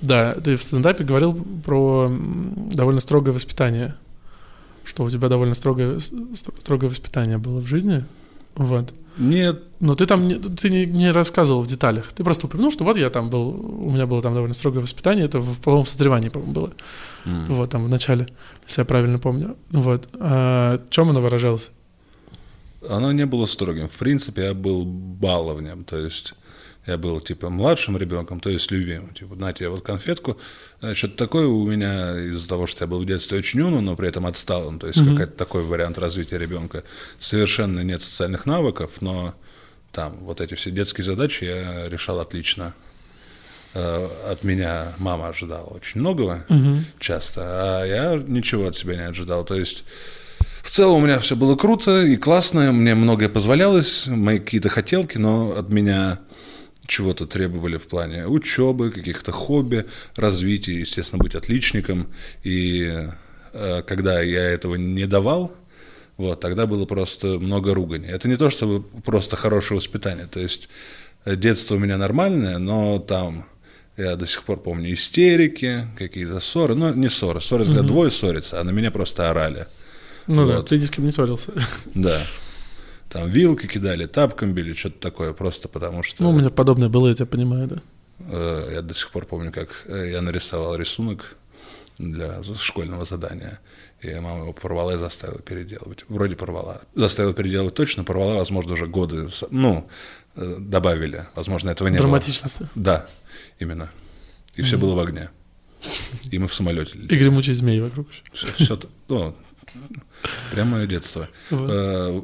Да, ты в стендапе говорил про довольно строгое воспитание, что у тебя довольно строгое, строгое воспитание было в жизни. Вот. Нет, Но ты там не, ты не, не рассказывал в деталях. Ты просто упомянул, что вот я там был, у меня было там довольно строгое воспитание, это в половом созревании, по-моему, было. м, Вот, там в начале, если я правильно помню. Вот. А чем оно выражалось? оно не было строгим. В принципе, я был баловнем, то есть я был типа младшим ребенком, то есть любимым. Типа, на тебе вот конфетку. Э, Что-то такое у меня из-за того, что я был в детстве очень умным, но при этом отсталым. То есть Мгм. какой-то такой вариант развития ребенка. Совершенно нет социальных навыков, но там вот эти все детские задачи я решал отлично. Э, От меня мама ожидала очень многого Мгм. часто, а я ничего от себя не ожидал. То есть в целом у меня все было круто и классно, мне многое позволялось, мои какие-то хотелки, но от меня чего-то требовали в плане учебы, каких-то хобби, развития, естественно, быть отличником. И э, когда я этого не давал, вот, тогда было просто много ругани. Это не то, чтобы просто хорошее воспитание. То есть э, детство у меня нормальное, но там я до сих пор помню истерики, какие-то ссоры. Ну, не ссоры. Ссоры, когда двое ссорятся, а на меня просто орали. Ну да, Вот. ты ни с кем не ссорился. Да. Там вилки кидали, тапком били, что-то такое, просто потому что Ну, у меня подобное было, я тебя понимаю, да. э, я до сих пор помню, как э, я нарисовал рисунок для школьного задания. И мама его порвала и заставила переделывать. Вроде порвала. Заставила переделывать точно, порвала, возможно, уже годы, ну, э, добавили. Возможно, этого не Драматичности. было. Да, именно. И все было в огне. И мы в самолете И гремучие змеи вокруг. Все, все, ну, прям мое детство. Вот. Э,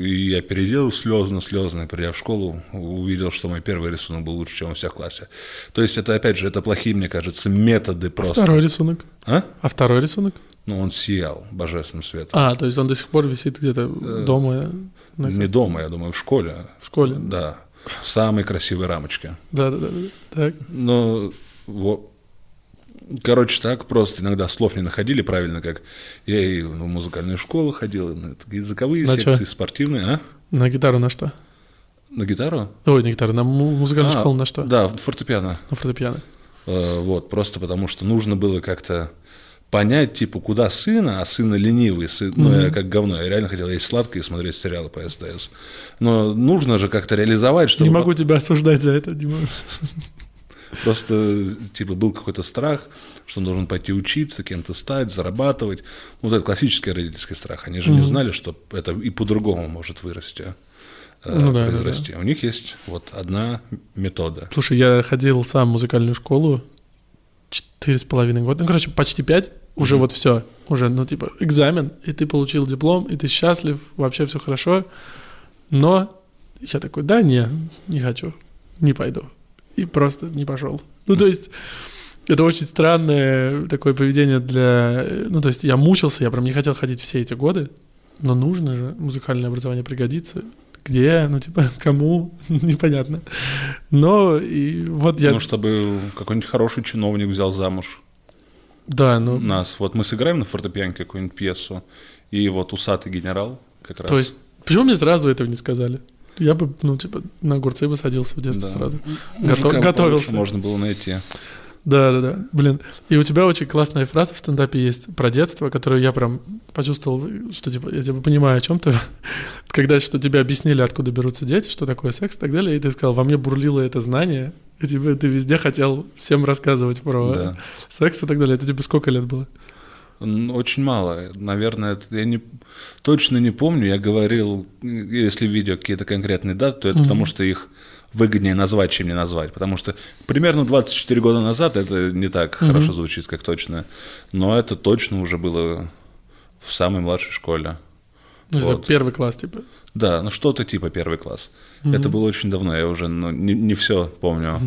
И я переделал слезно-слезно, придя в школу, увидел, что мой первый рисунок был лучше, чем у всех в классе. То есть это, опять же, это плохие, мне кажется, методы просто. Второй рисунок. А? А второй рисунок? Ну, он сиял божественным светом. А, то есть он до сих пор висит где-то дома, на- Не дома, я думаю, в школе. в школе. Да, в самой красивой рамочке. Да, да. да. Так. Но вот. Короче, так просто иногда слов не находили правильно, как я и в музыкальную школу ходил, на языковые На секции, чё? спортивные, а? На гитару на что? На гитару? Ой, на гитару, на му- музыкальную А, школу на что? Да, фортепиано. На фортепиано. Э, Вот, просто потому что нужно было как-то понять, типа, куда сына, а сына ленивый, сын, ну, я как говно, я реально хотел есть сладкое и смотреть сериалы по СТС. Но нужно же как-то реализовать, чтобы Не могу тебя осуждать за это, Дима. Просто, типа, был какой-то страх, что он должен пойти учиться, кем-то стать, зарабатывать. Ну, вот это классический родительский страх. Они же не знали, что это и по-другому может вырасти, э, Ну да, да, произрасти. У них есть вот одна метода. Слушай, я ходил сам в музыкальную школу четыре с половиной года. Ну, короче, почти пять. Уже вот все. Уже, ну, типа, экзамен, и ты получил диплом, и ты счастлив, вообще все хорошо. Но я такой, да, не, не хочу, не пойду. И просто не пошел. Ну, то есть, это очень странное такое поведение для... Ну, то есть, я мучился, я прям не хотел ходить все эти годы, но нужно же, музыкальное образование пригодится. Где, ну, типа, кому, непонятно. Но и вот я... Ну, чтобы какой-нибудь хороший чиновник взял замуж. да, ну, нас. Вот мы сыграем на фортепиано какую-нибудь пьесу, и вот усатый генерал как раз. то есть, почему мне сразу этого не сказали? Я бы, ну, типа, на огурцы бы садился в детстве Да. сразу. Мужика Готов- готовился. можно было найти. Да, да, да. Блин. И у тебя очень классная фраза в стендапе есть про детство, которую я прям почувствовал, что типа я типа понимаю о чем ты. Когда что тебе объяснили, откуда берутся дети, что такое секс и так далее, и ты сказал, во мне бурлило это знание, и типа ты везде хотел всем рассказывать про Да. секс и так далее. Это тебе сколько лет было? Очень мало. Наверное, я не, точно не помню. Я говорил, если видео какие-то конкретные даты, то это потому, что их выгоднее назвать, чем не назвать. Потому что примерно 24 года назад это не так хорошо звучит, как точно. Но это точно уже было в самой младшей школе. Ну, Вот. первый класс, типа. Да, ну что-то типа первый класс. Это было очень давно, я уже ну, не, не все помню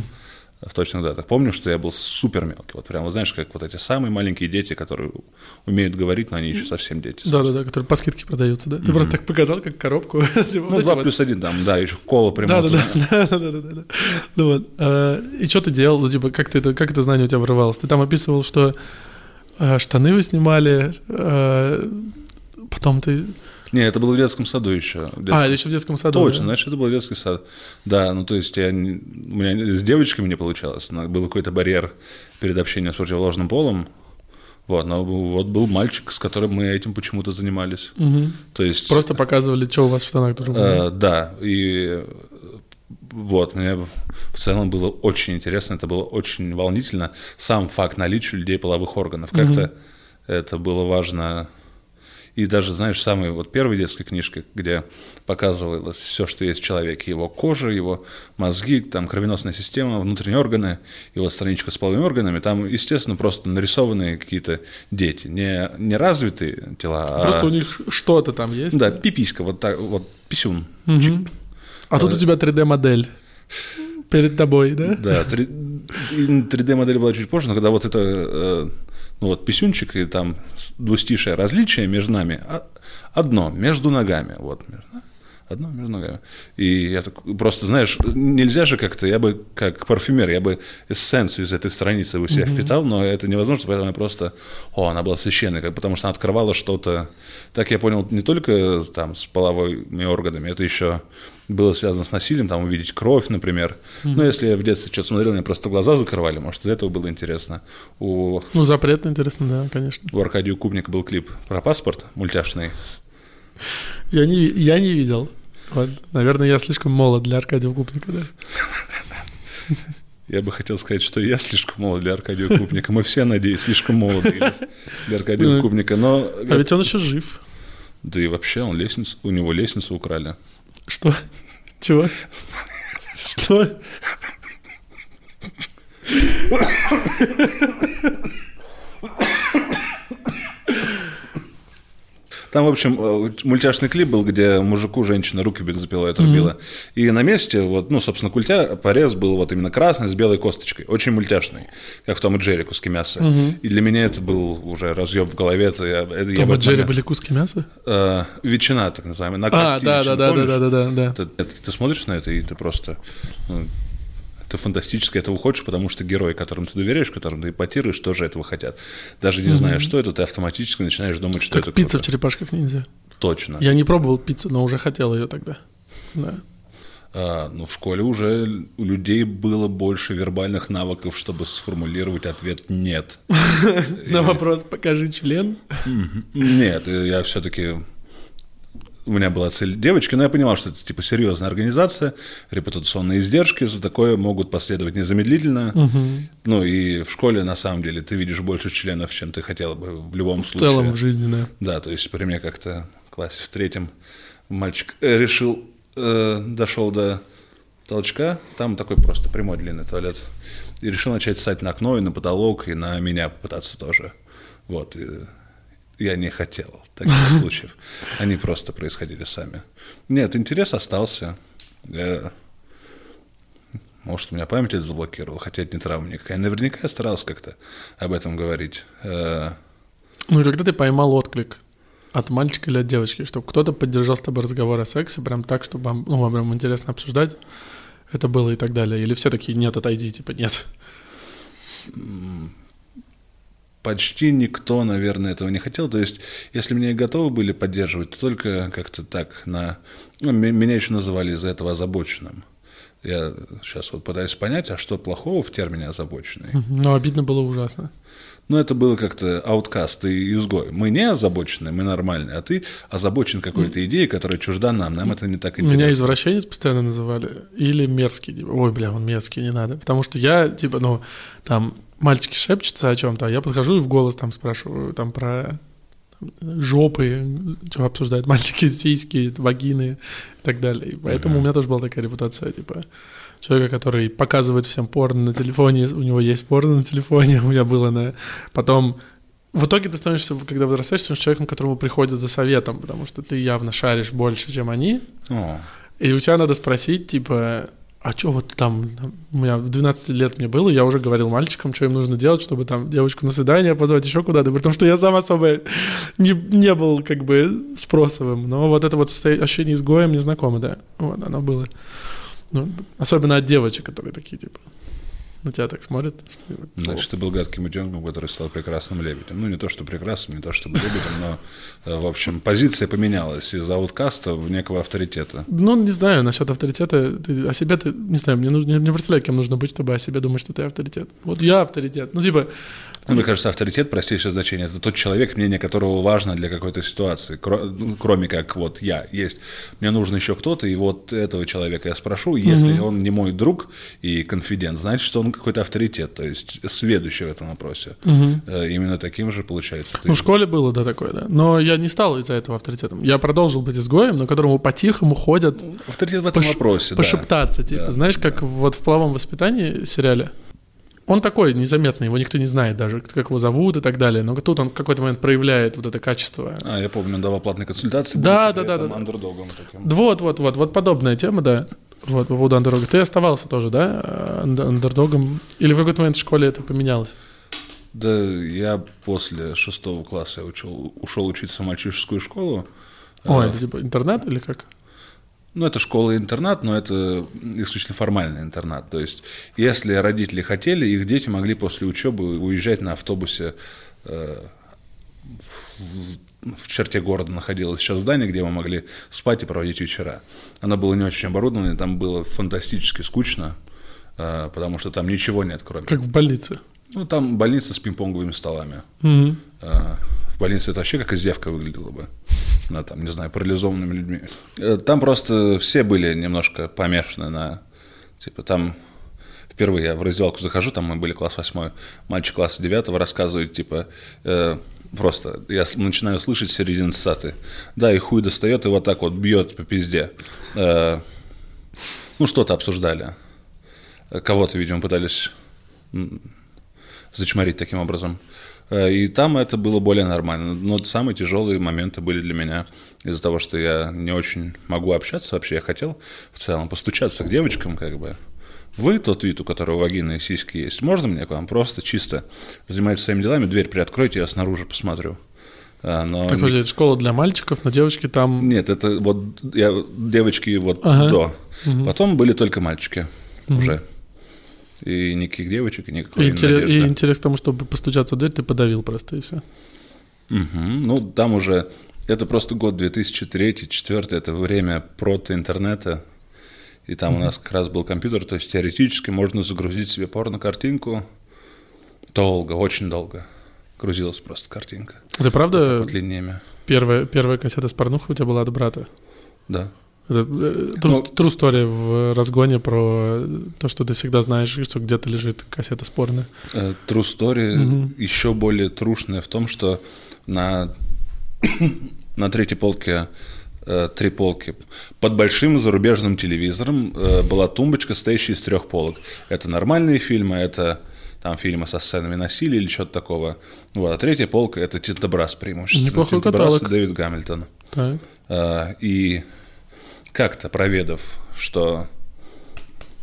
в точных датах. Помню, что я был супер мелкий. Вот прям, вот знаешь, как вот эти самые маленькие дети, которые умеют говорить, но они еще совсем дети. Да-да-да, которые по скидке продаются, да? Ты просто так показал, как коробку. Типа, Ну, вот эти 2 вот. плюс 1 там, да, еще кола прямо. Да, да, да, да, да, да, да, да. Ну вот. а, И что ты делал? Ну, типа, как ты это, как это знание у тебя вырывалось? Ты там описывал, что а, штаны вы снимали, а, потом ты Не, это было в детском саду еще. В детском- А, это еще в детском саду. Точно, да? значит, это был детский сад. Да, ну то есть я, у меня с девочками не получалось. Был какой-то барьер перед общением с противоположным полом. Вот, но вот был мальчик, с которым мы этим почему-то занимались. Мгм. То есть... Просто показывали, что у вас в штанах друг. Э, да, и вот, мне в целом было очень интересно, это было очень волнительно. Сам факт наличия людей половых органов, как-то это было важно. И даже, знаешь, самой вот первой детской книжке, где показывалось все, что есть в человеке, его кожа, его мозги, там кровеносная система, внутренние органы, и вот страничка с половыми органами, там, естественно, просто нарисованные какие-то дети, не, не развитые тела, а... Просто у них что-то там есть. Да, пиписька, вот так, вот писюн. Мгм. А тут у тебя 3D-модель перед тобой, да? Да, 3D-модель была чуть позже, но когда вот это, э, ну вот писюнчик и там двустишее различие между нами, а- одно, между ногами, вот, между- одно между ногами. И я так, просто, знаешь, нельзя же как-то, я бы, как парфюмер, я бы эссенцию из этой страницы бы себя впитал, но это невозможно, поэтому я просто, о, она была священной, как, потому что она открывала что-то, так я понял, не только там с половыми органами, это еще было связано с насилием, там увидеть кровь, например. Ну, если я в детстве что-то смотрел, мне просто глаза закрывали, может, из этого было интересно. У, Ну, запретно интересно, да, конечно. у Аркадия Кубника был клип про паспорт мультяшный. Я не, я не видел. Вот. Наверное, я слишком молод для Аркадия Купника, да? Я бы хотел сказать, что я слишком молод для Аркадия Кубника. Мы все, надеюсь, слишком молоды для- для Аркадия Ну, Кубника. Но, А ведь он еще жив. да и вообще, он лестницу, у него лестницу украли. Что? Чего? Что? Там, в общем, э, мультяшный клип был, где мужику женщина руки бензопилой отрубила. И на месте, вот, ну, собственно, культя, порез был вот именно красный с белой косточкой. Очень мультяшный, как в Том и Джерри куски мяса. И для меня это был уже разъеб в голове. Это я, Том и Джерри момент- были куски мяса? Э, ветчина, так называемая, на А, кости да, ветчина, да, да, да, да, да, да, да. Это- это- ты смотришь на это, и ты просто... ну, это фантастически этого хочешь, потому что герой, которым ты доверяешь, которым ты эпатируешь, тоже этого хотят. Даже не зная, что это, ты автоматически начинаешь думать, что Как это пицца в круто. черепашках ниндзя. Точно. Я не пробовал пиццу, но уже хотел ее тогда. Да. А, ну, в школе уже у людей было больше вербальных навыков, чтобы сформулировать ответ «нет». На вопрос «покажи член». Нет, я все-таки... У меня была цель девочки, но я понимал, что это типа серьезная организация, репутационные издержки за такое могут последовать незамедлительно. Ну и в школе на самом деле ты видишь больше членов, чем ты хотела бы в любом В случае. целом в жизни, да. Да, то есть при мне как-то в классе в третьем мальчик э, решил, э, дошел до толчка, там такой просто прямой длинный туалет, и решил начать ссать на окно и на потолок, и на меня попытаться тоже. Вот, и я не хотел таких случаев. Они просто происходили сами. Нет, интерес остался. Я- Может, у меня память это заблокировала, хотя это не травма никакая. Наверняка я старался как-то об этом говорить. Э, Ну и когда ты поймал отклик от мальчика или от девочки, чтобы кто-то поддержал с тобой разговор о сексе, прям так, чтобы вам, ну, вам прям интересно обсуждать, это было и так далее. Или все такие, нет, отойди, типа, нет. Почти никто, наверное, этого не хотел. То есть, если меня и готовы были поддерживать, то только как-то так на... Ну, меня еще называли из-за этого озабоченным. Я сейчас вот пытаюсь понять, а что плохого в термине озабоченный? Но обидно было ужасно. Ну, это было как-то ауткаст, ты изгой. Мы не озабоченные, мы нормальные, а ты озабочен какой-то идеей, которая чужда нам, нам это не так интересно. Меня извращенец постоянно называли. Или мерзкий. типа, Ой, бля, он мерзкий, не надо. Потому что я, типа, ну, там, мальчики шепчутся о чем-то, а я подхожу и в голос там спрашиваю, там, про жопы, что обсуждают мальчики, сиськи, вагины и так далее. И поэтому у меня тоже была такая репутация, типа, человека, который показывает всем порно на телефоне, у него есть порно на телефоне, у меня было на... Потом в итоге ты становишься, когда вырастаешь, становишься человеком, к которому приходят за советом, потому что ты явно шаришь больше, чем они, О, и у тебя надо спросить, типа, а что вот там, у меня в 12 лет мне было, я уже говорил мальчикам, что им нужно делать, чтобы там девочку на свидание позвать еще куда-то, потому что я сам особо не, не был как бы спросовым, но вот это вот ощущение изгоя мне знакомо, да, вот оно было. Ну, особенно от девочек, которые такие, типа, на тебя так смотрят. Что, Значит, ты был гадким утенком, который стал прекрасным лебедем. Ну, не то, что прекрасным, не то, чтобы лебедем, но, э, в общем, позиция поменялась из ауткаста в некого авторитета. Ну, не знаю, насчет авторитета. Ты, о себе ты, не знаю, мне нужно, не представляю, кем нужно быть, чтобы о себе думать, что ты авторитет. Вот я авторитет. Ну, типа, Ну, мне кажется, авторитет, простейшее значение, это тот человек, мнение которого важно для какой-то ситуации, ну, кроме как вот я есть. Мне нужен еще кто-то, и вот этого человека я спрошу, если он не мой друг и конфидент, значит, что он какой-то авторитет, то есть сведущий в этом вопросе. Э, Именно таким же получается. ну, в школе было, да, такое, да. Но я не стал из-за этого авторитетом. Я продолжил быть изгоем, но которому по-тихому ходят Авторитет в этом пош- вопросе, да. пошептаться, типа, Да, знаешь, как вот в половом воспитании сериале. Он такой незаметный, его никто не знает даже, как его зовут и так далее. Но тут он в какой-то момент проявляет вот это качество. А, я помню, он давал платные консультации. Да, да, да, да, андердогом таким. Вот, вот, вот, вот подобная тема, да. Вот, по поводу андердога. Ты оставался тоже, да, анд- андердогом? Или в какой-то момент в школе это поменялось? Да, я после шестого класса я учил, ушел учиться в мальчишескую школу. Ой, Э, это типа интернат или как? Ну, это школа-интернат, но это исключительно формальный интернат. То есть, если родители хотели, их дети могли после учебы уезжать на автобусе. э, в, в черте города находилось еще здание, где мы могли спать и проводить вечера. Оно было не очень оборудовано, там было фантастически скучно, э, потому что там ничего нет, кроме... Как в больнице. Ну, там больница с пинг-понговыми столами. Мгм. Э, В больнице это вообще как издевка выглядело бы. На, там, не знаю, парализованными людьми. Э, Там просто все были немножко помешаны на... Типа там... Впервые я в раздевалку захожу, там мы были класс восьмой, мальчик класса девятого рассказывает, типа, э, просто я начинаю слышать с середины цитаты. Да, и хуй достает и вот так вот бьет по пизде. Э, ну, что-то обсуждали. Э, Кого-то, видимо, пытались зачморить таким образом. Э, И там это было более нормально. Но самые тяжелые моменты были для меня из-за того, что я не очень могу общаться вообще. Я хотел в целом постучаться к девочкам, как бы. Вы тот вид, у которого вагина и сиськи есть. Можно мне к вам просто чисто заниматься своими делами, дверь приоткройте, я снаружи посмотрю. А, Но Так, подожди, это школа для мальчиков, но девочки там... нет, это вот я, девочки вот Ага. до. Потом были только мальчики уже. И никаких девочек, и никакой И, интерес, и интерес к тому, чтобы постучаться в дверь, ты подавил просто, и все. Мгм. Ну, там уже, это просто год 2003-2004, это время прото-интернета, и там у нас как раз был компьютер, то есть теоретически можно загрузить себе порно-картинку долго, очень долго. Грузилась просто картинка. Ты правда Вот линиями. первая, первая кассета с порнухой у тебя была от брата? Да. Это true, Ну, story в разгоне про то, что ты всегда знаешь, что где-то лежит кассета с порно. Э, True story Мгм. еще более трушная в том, что на, на третьей полке э, три полки. Под большим зарубежным телевизором э, была тумбочка, стоящая из трех полок. Это нормальные фильмы, это там фильмы со сценами насилия или что-то такого. Вот, а третья полка это Тинтобрас преимущественно. Неплохой Тинтобрас и каталог. Дэвид Гамильтон. Так. И как-то проведав, что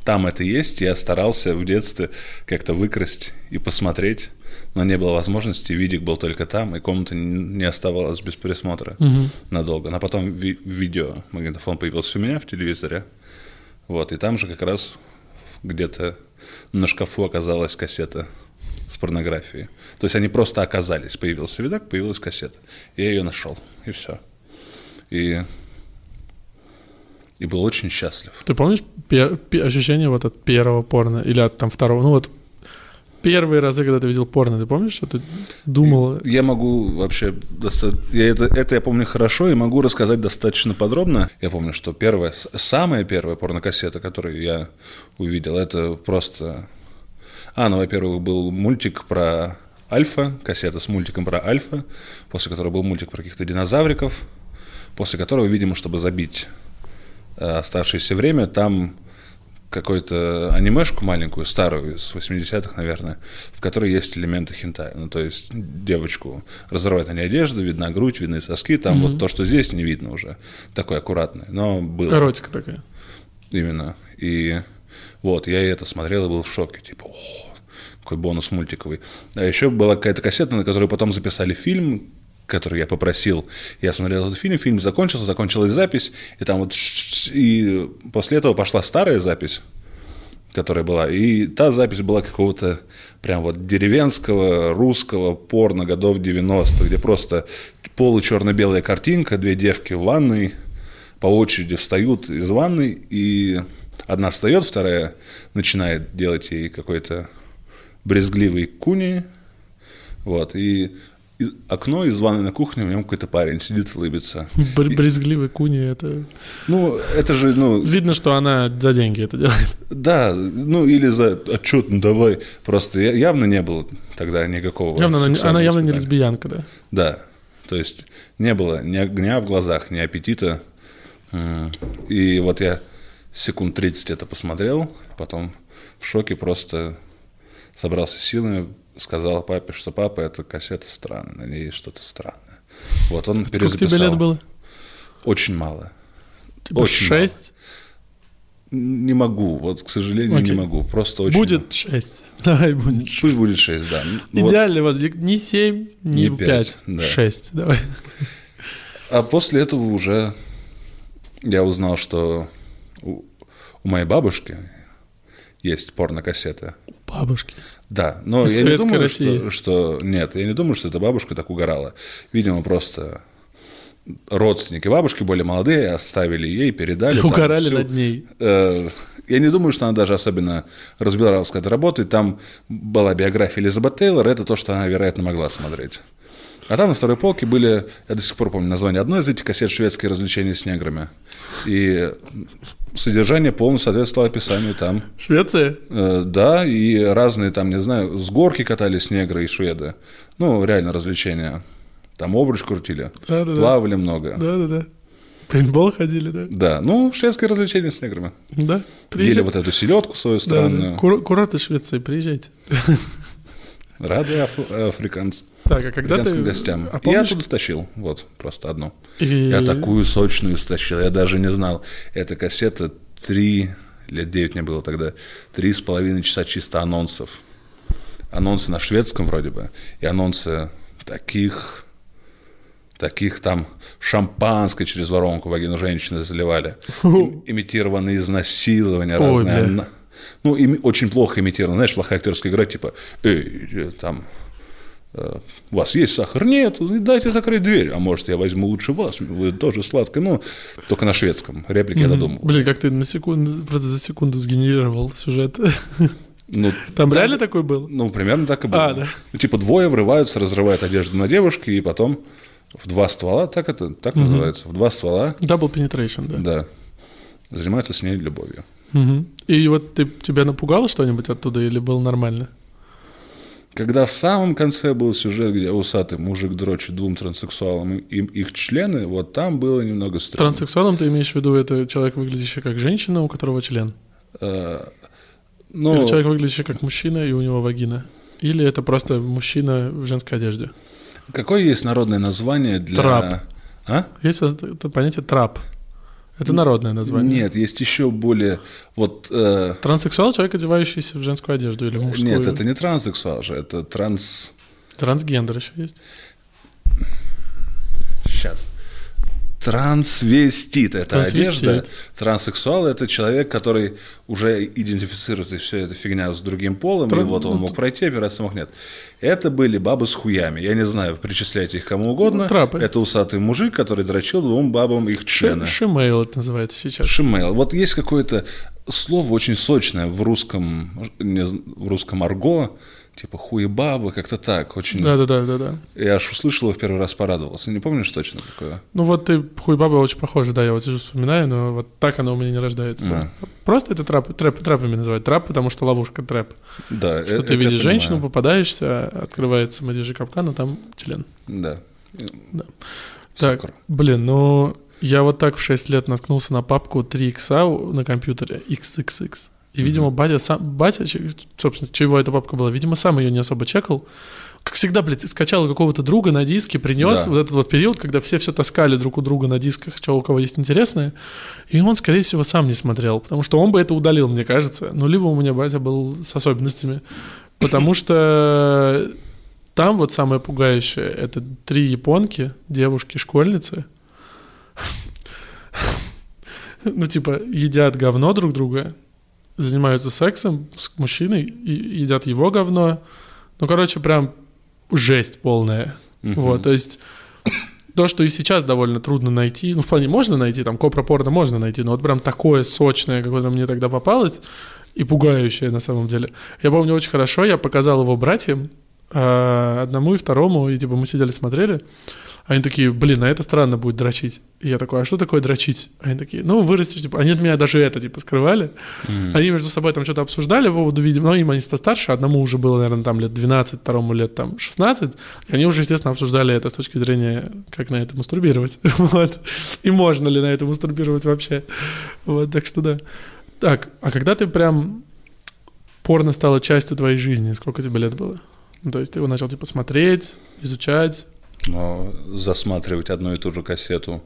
там это есть, я старался в детстве как-то выкрасть и посмотреть, но не было возможности, видик был только там, и комната не оставалась без присмотра Мгм. надолго. Но потом ви- видео, магнитофон появился у меня в телевизоре, вот, и там же как раз где-то на шкафу оказалась кассета с порнографией. То есть они просто оказались. Появился видак, появилась кассета. Я ее нашел, и все. И, и был очень счастлив. Ты помнишь пе- пе- ощущение вот от первого порно или от там второго? Ну вот первые разы, когда ты видел порно, ты помнишь, что ты думал? Я могу вообще... доста- я это, это я помню хорошо и могу рассказать достаточно подробно. Я помню, что первая, самая первая порнокассета, которую я увидел, это просто... А, ну, во-первых, был мультик про Альфа, кассета с мультиком про Альфа, после которого был мультик про каких-то динозавриков, после которого, видимо, чтобы забить оставшееся время, там какую-то анимешку маленькую, старую, из 80-х, наверное, в которой есть элементы хентая. Ну, то есть девочку разрывает они одежду, видна грудь, видны соски, там вот то, что здесь не видно уже, такое аккуратное, но было Эротика такая. именно. И вот, я и это смотрел и был в шоке, типа, о, какой бонус мультиковый. А еще была какая-то кассета, на которую потом записали фильм, который я попросил. Я смотрел этот фильм, фильм закончился, закончилась запись, и там вот и после этого пошла старая запись, которая была. И та запись была какого-то прям вот деревенского русского порно годов 90-х, где просто получерно-белая картинка, две девки в ванной по очереди встают из ванной, и одна встает, вторая начинает делать ей какой-то брезгливый куни, вот, и окно из ванной на кухне, в нем какой-то парень сидит, улыбится. Бр- Брезгливый куни это... Ну, это же, ну... Видно, что она за деньги это делает. Да, ну или за отчет, ну давай. Просто явно не было тогда никакого Явно она, она явно не лесбиянка, да. Да, то есть не было ни огня в глазах, ни аппетита. И вот я секунд 30 это посмотрел, потом в шоке просто собрался силами, сказал папе, что папа, эта кассета странная, на ней что-то странное. Вот он Сколько тебе лет было? Очень мало. Типа Очень шесть? Не могу, вот, к сожалению, Окей. не могу. Просто очень Будет шесть. Давай будет мало. Пусть будет 6, да. Ну, вот. Идеально, вот не семь, не Не пять, да. шесть. Давай. А после этого уже я узнал, что у, у моей бабушки есть порнокассеты. Бабушки. Да, но Из я не думаю, России. что, что... Нет, я не думаю, что эта бабушка так угорала. Видимо, просто родственники бабушки более молодые оставили ей, передали. Угорали всю- над ней. Э, Я не думаю, что она даже особенно разбиралась, как это работает. Там была биография Элизабет Тейлор, это то, что она, вероятно, могла смотреть. А там на второй полке были, я до сих пор помню название одной из этих кассет «Шведские развлечения с неграми». И содержание полностью соответствовало описанию там. Швеция? Э, Да, и разные там, не знаю, с горки катались негры и шведы. Ну, реально развлечения. Там обруч крутили, Да-да-да. плавали много. Да. Да-да-да. Пейнтбол ходили, да? ну, шведские развлечения с неграми. Да. Ели Приезжай. вот эту селедку свою Да, странную. да. Кур- Курорты Швеции, приезжайте. Рады аф- африканцы. Так, а когда ты... гостям. А Я помнишь, оттуда стащил, вот, просто одну. И- Я такую сочную стащил, я даже не знал. Эта кассета три, лет девять мне было тогда, три с половиной часа чисто анонсов. Анонсы на шведском вроде бы, и анонсы таких, таких там шампанское через воронку вагину женщины заливали. Им- Имитированные изнасилования разные. Ну, очень плохо имитировано. Знаешь, плохая актерская игра, типа, эй, э, там, у вас есть сахар? Нет, дайте закрыть дверь. А может, я возьму лучше вас, вы тоже сладкое. Ну, только на шведском. Реплики я додумал. Блин, как ты на секунду, просто за секунду сгенерировал сюжет. Ну, Там реально такой был? ну, примерно так и было. А, да. Ну, типа, двое врываются, разрывают одежду на девушке, и потом в два ствола, так это, так называется, в два ствола, Double penetration, да. да, занимаются с ней любовью. Мгм. И вот ты, тебя напугало что-нибудь оттуда или было нормально? Когда в самом конце был сюжет, где усатый мужик дрочит двум транссексуалам и их члены, вот там было немного странно. Транссексуалом ты имеешь в виду это человек, выглядящий как женщина, у которого член? Ну, Или человек, выглядящий как мужчина, и у него вагина? Или это просто мужчина в женской одежде? какое есть народное название для... Трап. А? Есть это понятие трап. Это народное название. Нет, есть еще более... Вот, э, Транссексуал — человек, одевающийся в женскую одежду или в мужскую. нет, это не транссексуал же, это транс... Трансгендер еще есть. Сейчас. Трансвестит – это Трансвестит. одежда. Транссексуал – это человек, который уже идентифицирует все это фигня с другим полом, Тран- и вот он ну, мог пройти, операция мог нет. Это были бабы с хуями. Я не знаю, причисляйте их кому угодно. Ну, трапы. Это усатый мужик, который дрочил двум бабам их члены. Шимейл это называется сейчас. Шимейл. Вот есть какое-то слово очень сочное в русском, в русском арго, типа хуебаба, как-то так. Очень... Да-да-да. да, да. Я аж услышал его в первый раз, порадовался. Не помнишь точно такое? Ну вот ты хуй баба очень похожа, да, я вот сижу вспоминаю, но вот так оно у меня не рождается. да. Просто это трап, трэп, трэпами называют. Трап, потому что ловушка трэп. Да. Что э- ты видишь женщину, понимаю. попадаешься, открывается медвежий капкан, а там член. Да. Да. Так, Сокр. блин, ну я вот так в 6 лет наткнулся на папку 3 икса на компьютере, XXX. И, видимо, батя сам, батя, собственно, чего эта папка была, видимо, сам ее не особо чекал. Как всегда, блядь, скачал какого-то друга на диске, принес Да. вот этот вот период, когда все все таскали друг у друга на дисках, что у кого есть интересное. И он, скорее всего, сам не смотрел, потому что он бы это удалил, мне кажется. Ну, либо у меня батя был с особенностями. Потому что там вот самое пугающее — это три японки, девушки-школьницы. Ну, типа, едят говно друг друга, занимаются сексом с мужчиной и едят его говно. Ну, короче, прям жесть полная. Мгм. Вот, то есть то, что и сейчас довольно трудно найти, ну, в плане можно найти, там, копропорно можно найти, но вот прям такое сочное, какое-то мне тогда попалось, и пугающее на самом деле. Я помню очень хорошо, я показал его братьям, а, одному и второму, и типа мы сидели смотрели, они такие, блин, а это странно будет дрочить. И я такой, а что такое дрочить? Они такие, ну, вырастешь, типа, они от меня даже это, типа, скрывали. Мгм. Они между собой там что-то обсуждали по поводу, видимо, ну, им они старше, одному уже было, наверное, там лет 12, второму лет там 16, и они уже, естественно, обсуждали это с точки зрения, как на это мастурбировать, вот, и можно ли на это мастурбировать вообще, вот, так что да. Так, а когда ты прям порно стало частью твоей жизни, сколько тебе лет было? Ну, то есть ты его начал, типа, смотреть, изучать, Но засматривать одну и ту же кассету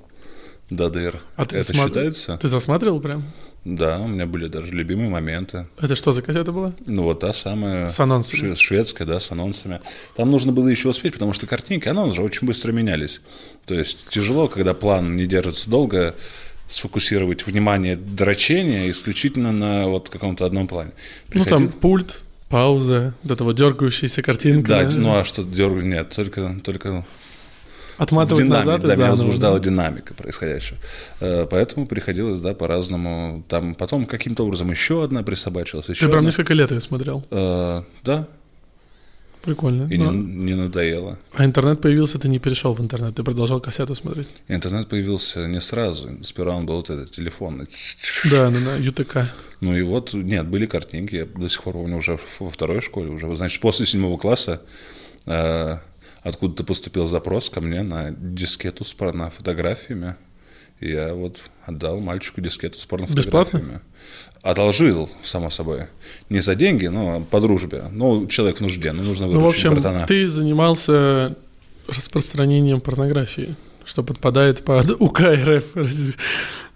до дыр. А ты это сма- считается? ты засматривал прям? Да, у меня были даже любимые моменты. Это что за кассета была? Ну, вот та самая... С анонсами. шве- Шведская, да, с анонсами. Там нужно было еще успеть, потому что картинки, анонсы же очень быстро менялись. То есть тяжело, когда план не держится долго, сфокусировать внимание дрочения исключительно на вот каком-то одном плане. Ну, там Приходил- пульт, пауза, вот эта вот дергающаяся картинка. Да, ну а что дергать? Нет, только, только Отматывать динамик, назад и да, меня заново. возбуждала да. динамика происходящего. Э, Поэтому приходилось, да, по-разному. Там потом каким-то образом еще одна присобачилась, еще Ты прям одна. несколько лет ее смотрел. Э, Да, Прикольно. и Ну, не, не надоело. А интернет появился, ты не перешел в интернет, ты продолжал кассету смотреть. Интернет появился не сразу. Сперва он был вот этот телефонный. Да, да, да, ЮТК. Ну и вот, нет, были картинки. Я до сих пор помню уже в- во второй школе. Уже, значит, после седьмого класса э, откуда-то поступил запрос ко мне на дискету с порнофотографиями. И я вот отдал мальчику дискету с порнофотографиями. Бесплатно? Одолжил, само собой. Не за деньги, но по дружбе. Ну, человек в нужде, ну, нужно Ну, выручить в общем, братана. ты занимался распространением порнографии, что подпадает под УК РФ.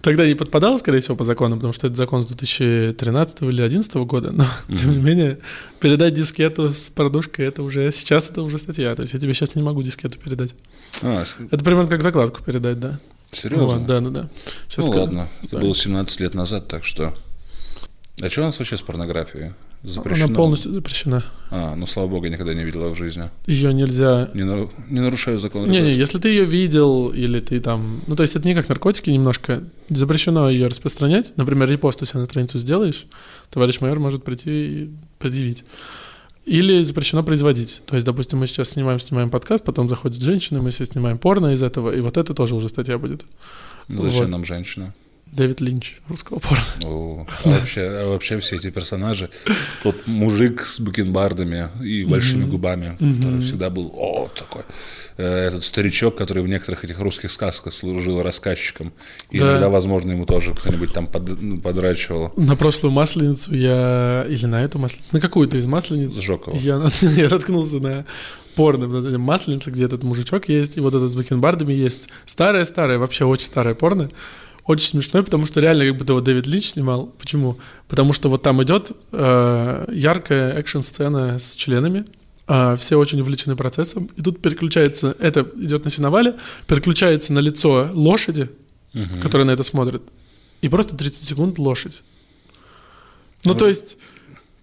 Тогда не подпадало, скорее всего, по закону, потому что это закон с 2013 или 2011 года, но, тем не менее, передать дискету с продушкой, это уже, сейчас это уже статья, то есть я тебе сейчас не могу дискету передать. А, Это примерно как закладку передать, да. серьезно? Вот, да, да, да. Сейчас ну скажу. ладно, это Да. было 17 лет назад, так что... А что у нас вообще с порнографией? Запрещено? Она полностью запрещена. А, ну слава богу, я никогда не видел ее в жизни. Ее нельзя... Не, нару- не нарушаю закон. Не-не, ребят. если ты ее видел, или ты там... Ну, то есть это не как наркотики немножко. Запрещено ее распространять. Например, репост у себя на страницу сделаешь, товарищ майор может прийти и предъявить. Или запрещено производить. То есть, допустим, мы сейчас снимаем, снимаем подкаст, потом заходит женщина, мы все снимаем порно из этого, и вот это тоже уже статья будет. Ну, зачем вот. нам женщина? Дэвид Линч русского порно. О, а вообще, а вообще все эти персонажи, тот мужик с бакенбардами и большими губами, который всегда был, о, такой, Э, этот старичок, который в некоторых этих русских сказках служил рассказчиком, и Да. иногда, возможно, ему тоже кто-нибудь там под- ну, подрачивал. На прошлую масленицу я... Или на эту масленицу? На какую-то из маслениц. Жокова. Я, я наткнулся на порно под названием «Масленица», где этот мужичок есть, и вот этот с бакенбардами есть. Старое-старое, вообще очень старое порно. Очень смешное, потому что реально как будто его Дэвид Линч снимал. Почему? Потому что вот там идет э, яркая экшн-сцена с членами, а, все очень увлечены процессом, и тут переключается, это идет на сеновале, переключается на лицо лошади, Мгм. которая на это смотрит, и просто 30 секунд лошадь. Ну, то есть,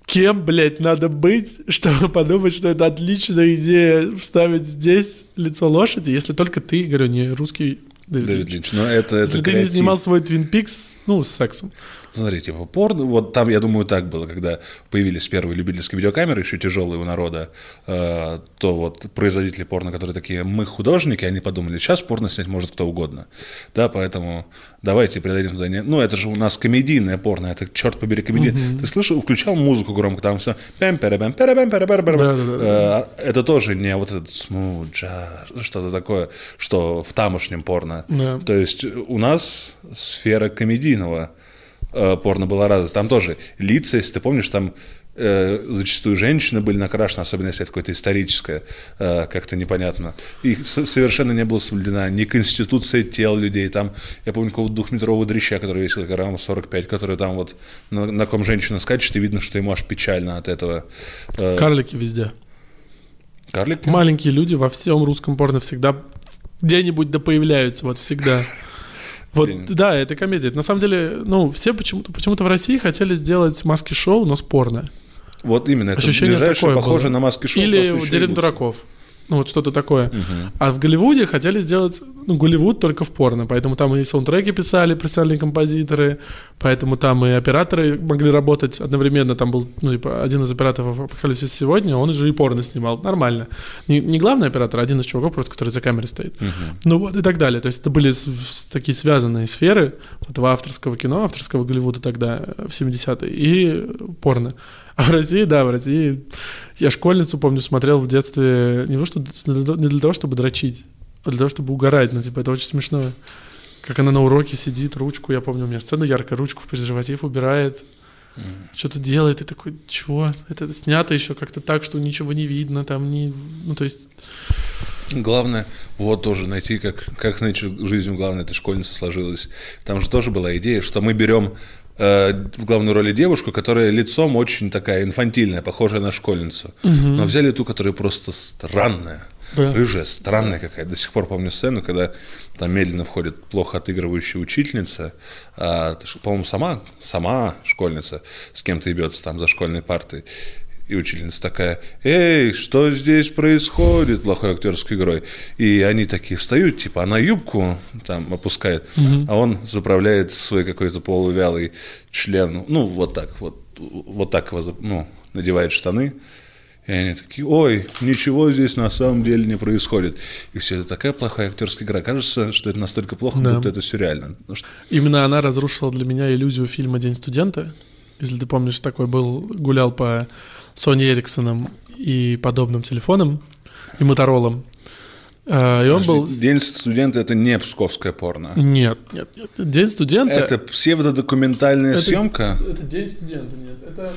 кем, блядь, надо быть, чтобы подумать, что это отличная идея вставить здесь лицо лошади, если только ты, говорю, не русский Дэвид, Дэвид Линч. Линч. Но это, это ты не снимал свой Твин Пикс, ну, с сексом. Смотри, типа порно, вот там, я думаю, так было, когда появились первые любительские видеокамеры, еще тяжелые у народа, э, то вот производители порно, которые такие, мы художники, они подумали, сейчас порно снять может кто угодно. Да, поэтому давайте передадим туда. не- Ну, это же у нас комедийное порно, это, черт побери, комедийное. Ты слышал, включал музыку громко, там все пэм пэм пэм пэм пэм. Это тоже не вот этот смут, джаз, что-то такое, что в тамошнем порно. Да. То есть у нас сфера комедийного порно была развита. Там тоже лица, если ты помнишь, там э, зачастую женщины были накрашены, особенно если это какое-то историческое, э, как-то непонятно. И совершенно не была соблюдена ни конституция тел людей. Там, я помню, какого-то двухметрового дрища, который весил грамм 45, который там вот на, на ком женщина скачет, и видно, что ему аж печально от этого. Э, Карлики везде. Карлик? Маленькие люди во всем русском порно всегда где-нибудь да появляются, вот всегда. Вот, День. да, это комедия. На самом деле, ну, все почему-то почему в России хотели сделать маски-шоу, но спорно. Вот именно, это Ощущение ближайшее, такое похоже было. на маски шоу. Или гусь. дураков. Ну, вот что-то такое. Мгм. А в Голливуде хотели сделать, ну, Голливуд только в порно, поэтому там и саундтреки писали профессиональные композиторы, поэтому там и операторы могли работать одновременно, там был, ну, типа, один из операторов «Апокалипсис сегодня», он же и порно снимал, нормально. Не, не главный оператор, а один из чуваков просто, который за камерой стоит. Мгм. Ну вот и так далее. То есть это были такие связанные сферы этого авторского кино, авторского Голливуда тогда, э, в 70-е, и порно. А в России, да, в России я школьницу, помню, смотрел в детстве не, то, что, не для того, чтобы дрочить, для того, чтобы угорать. Ну, типа, это очень смешно. Как она на уроке сидит, ручку, я помню, у меня сцена яркая, ручку в презерватив убирает, что-то делает, и такой, чего? Это снято еще как-то так, что ничего не видно, там не... Ну, то есть... Главное, вот тоже найти, как, как нынче жизнь главной этой школьницы сложилась. Там же тоже была идея, что мы берем э, в главную роли девушку, которая лицом очень такая инфантильная, похожая на школьницу. Но взяли ту, которая просто странная. Да. Рыжая, странная какая. До сих пор помню сцену, когда там медленно входит плохо отыгрывающая учительница, а, по-моему, сама, сама школьница с кем-то ебется там за школьной партой. И учительница такая, эй, что здесь происходит, плохой актерской игрой. И они такие встают, типа, она юбку там опускает, а он заправляет свой какой-то полувялый член, ну, вот так, вот, вот так его, ну, надевает штаны. И они такие, ой, ничего здесь на самом деле не происходит. И все, это такая плохая актерская игра. Кажется, что это настолько плохо, Да. будто это все реально. Ну, что- Именно она разрушила для меня иллюзию фильма «День студента». Если ты помнишь, такой был, гулял по Sony Эриксонам и подобным телефонам, и Моторолам. А, И он был... День студента это не псковское порно. Нет, нет, нет. День студента... Это псевдодокументальная Это- съемка. Это день студента, нет. Это,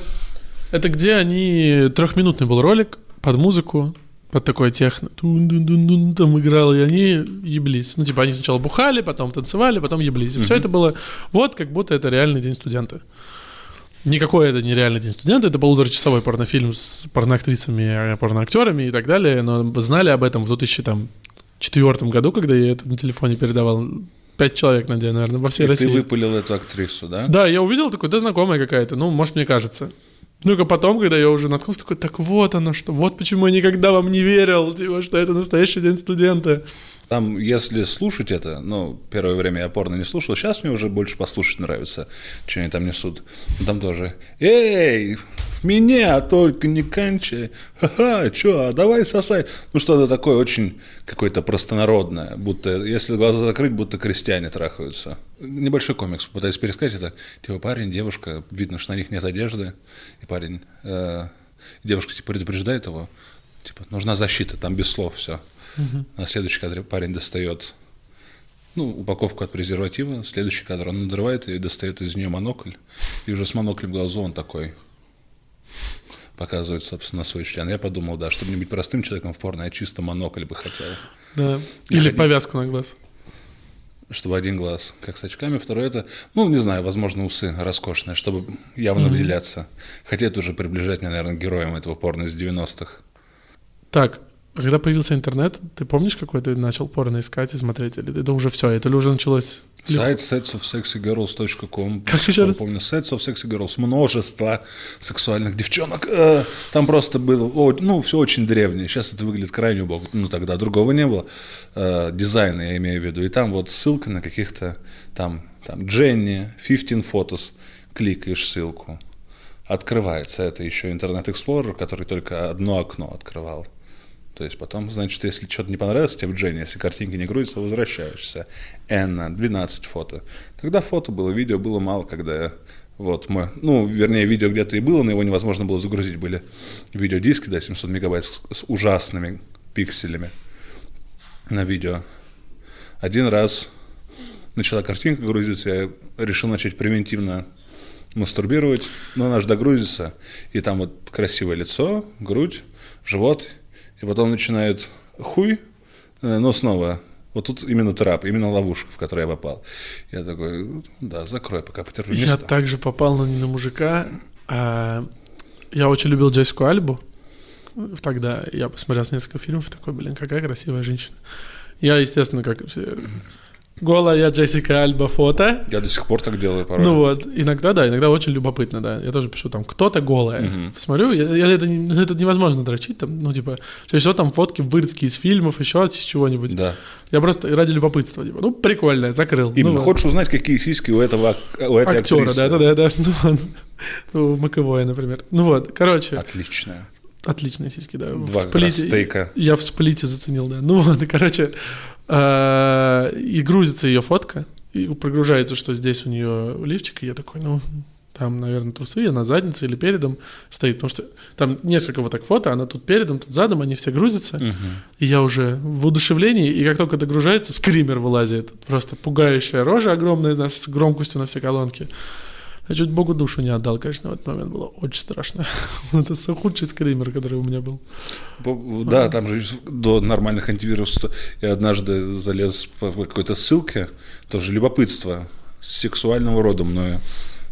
это где они... Трехминутный был ролик под музыку, под такое техно. Тун-дун-дун-дун, там играл, и они еблись. Ну, типа, они сначала бухали, потом танцевали, потом еблись. И все это было вот, как будто это реальный день студента. Никакой это не реальный день студента, это полуторачасовой порнофильм с порноактрисами, порноактерами и так далее, но знали об этом в 2004 году, когда я это на телефоне передавал. Пять человек, надеюсь, наверное, во всей И России. ты выпалил эту актрису, да? Да, я увидел такой, да, знакомая какая-то, ну, может, мне кажется. Ну-ка потом, когда я уже наткнулся, такой, так вот оно что, вот почему я никогда вам не верил, типа, что это настоящий день студента. Там, если слушать это, ну, первое время я порно не слушал, сейчас мне уже больше послушать нравится, что они там несут. Ну, Там тоже, эй, в меня только не кончай, ха-ха, чё, а давай сосай. Ну, что-то такое очень какое-то простонародное, будто, если глаза закрыть, будто крестьяне трахаются. Небольшой комикс, пытаюсь пересказать это. Типа парень, девушка, видно, что на них нет одежды, и парень, э, девушка типа предупреждает его, типа, нужна защита, там без слов все. На следующий кадре парень достает ну, упаковку от презерватива. Следующий кадр он надрывает и достает из нее монокль. И уже с моноклем в глазу он такой показывает, собственно, свой член. Я подумал, да, чтобы не быть простым человеком в порно, я чисто монокль бы хотел. Да. Или повязку на глаз. Чтобы один глаз как с очками, второй это, ну, не знаю, возможно, усы роскошные, чтобы явно выделяться. Хотя это уже приближать меня, наверное, к героям этого порно из 90-х. Так, а когда появился интернет, ты помнишь, какой ты начал порно искать и смотреть? Или это уже все, это уже началось? Сайт setsofsexygirls.com. Как еще раз? Помню, Sets of Sexy Girls. Множество сексуальных девчонок. Э, Там просто было, ну, все очень древнее. Сейчас это выглядит крайне убого. Ну, тогда другого не было. Э, Дизайна, я имею в виду. И там вот ссылка на каких-то там, там Дженни, 15 Photos. Кликаешь ссылку. Открывается. Это еще Explorer, который только одно окно открывал. То есть потом, значит, если что-то не понравилось тебе в Дженни, если картинки не грузятся, возвращаешься. N, 12 фото. Тогда фото было, видео было мало, когда вот мой, ну, вернее, видео где-то и было, но его невозможно было загрузить. Были видеодиски, да, 700 мегабайт с, с ужасными пикселями на видео. Один раз начала картинка грузиться, я решил начать превентивно мастурбировать, но она же догрузится, и там вот красивое лицо, грудь, живот, и потом начинает хуй, э, но снова, вот тут именно трап, именно ловушка, в которую я попал. Я такой, «Ну, да, закрой, пока потерплю Я место. также попал, но не на мужика. а я очень любил Джессику Альбу. Тогда я посмотрел несколько фильмов, такой, блин, какая красивая женщина. Я, естественно, как все, голая Джессика Альба фото. Я до сих пор так делаю порой. Ну вот, иногда, да, иногда очень любопытно, да. Я тоже пишу там, кто-то голая. Мгм. Смотрю, я, я- это, не- это невозможно дрочить, там, ну, типа, чаще всего там фотки вырезки из фильмов, еще из чего-нибудь. Да. Я просто ради любопытства, типа, ну, прикольно, закрыл. Именно. ну, вот. Хочешь узнать, какие сиськи у этого у этой Актера, актрисы? да, да, да, да. Ну, вот. Ну, Маковое, например. Ну вот, короче, Отличная. отличные сиськи, да. В Два сплите- стейка. Я в сплите заценил, да. Ну вот, и, короче, и грузится ее фотка, и прогружается, что здесь у нее лифчик, и я такой, ну, там, наверное, трусы, она задница или передом стоит, потому что там несколько вот так фото, она тут передом, тут задом, они все грузятся, и я уже в удушевлении, и как только догружается, скример вылазит, просто пугающая рожа огромная на- с громкостью на все колонки. Я чуть Богу душу не отдал, конечно, в этот момент было очень страшно. Это худший скример, который у меня был. Да, там же до нормальных антивирусов я однажды залез по какой-то ссылке, тоже любопытство сексуального рода мною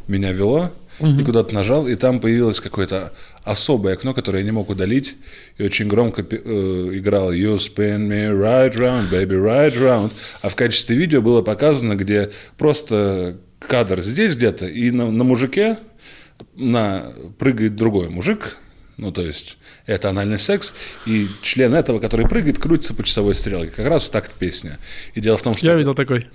меня вело, и куда-то нажал, и там появилось какое-то особое окно, которое я не мог удалить, и очень громко э, играл «You spin me right round, baby, right round», а в качестве видео было показано, где просто кадр здесь где-то, и на, на мужике на, прыгает другой мужик, ну, то есть, это анальный секс, и член этого, который прыгает, крутится по часовой стрелке. Как раз в такт песня. И дело в том, что... Я видел такой.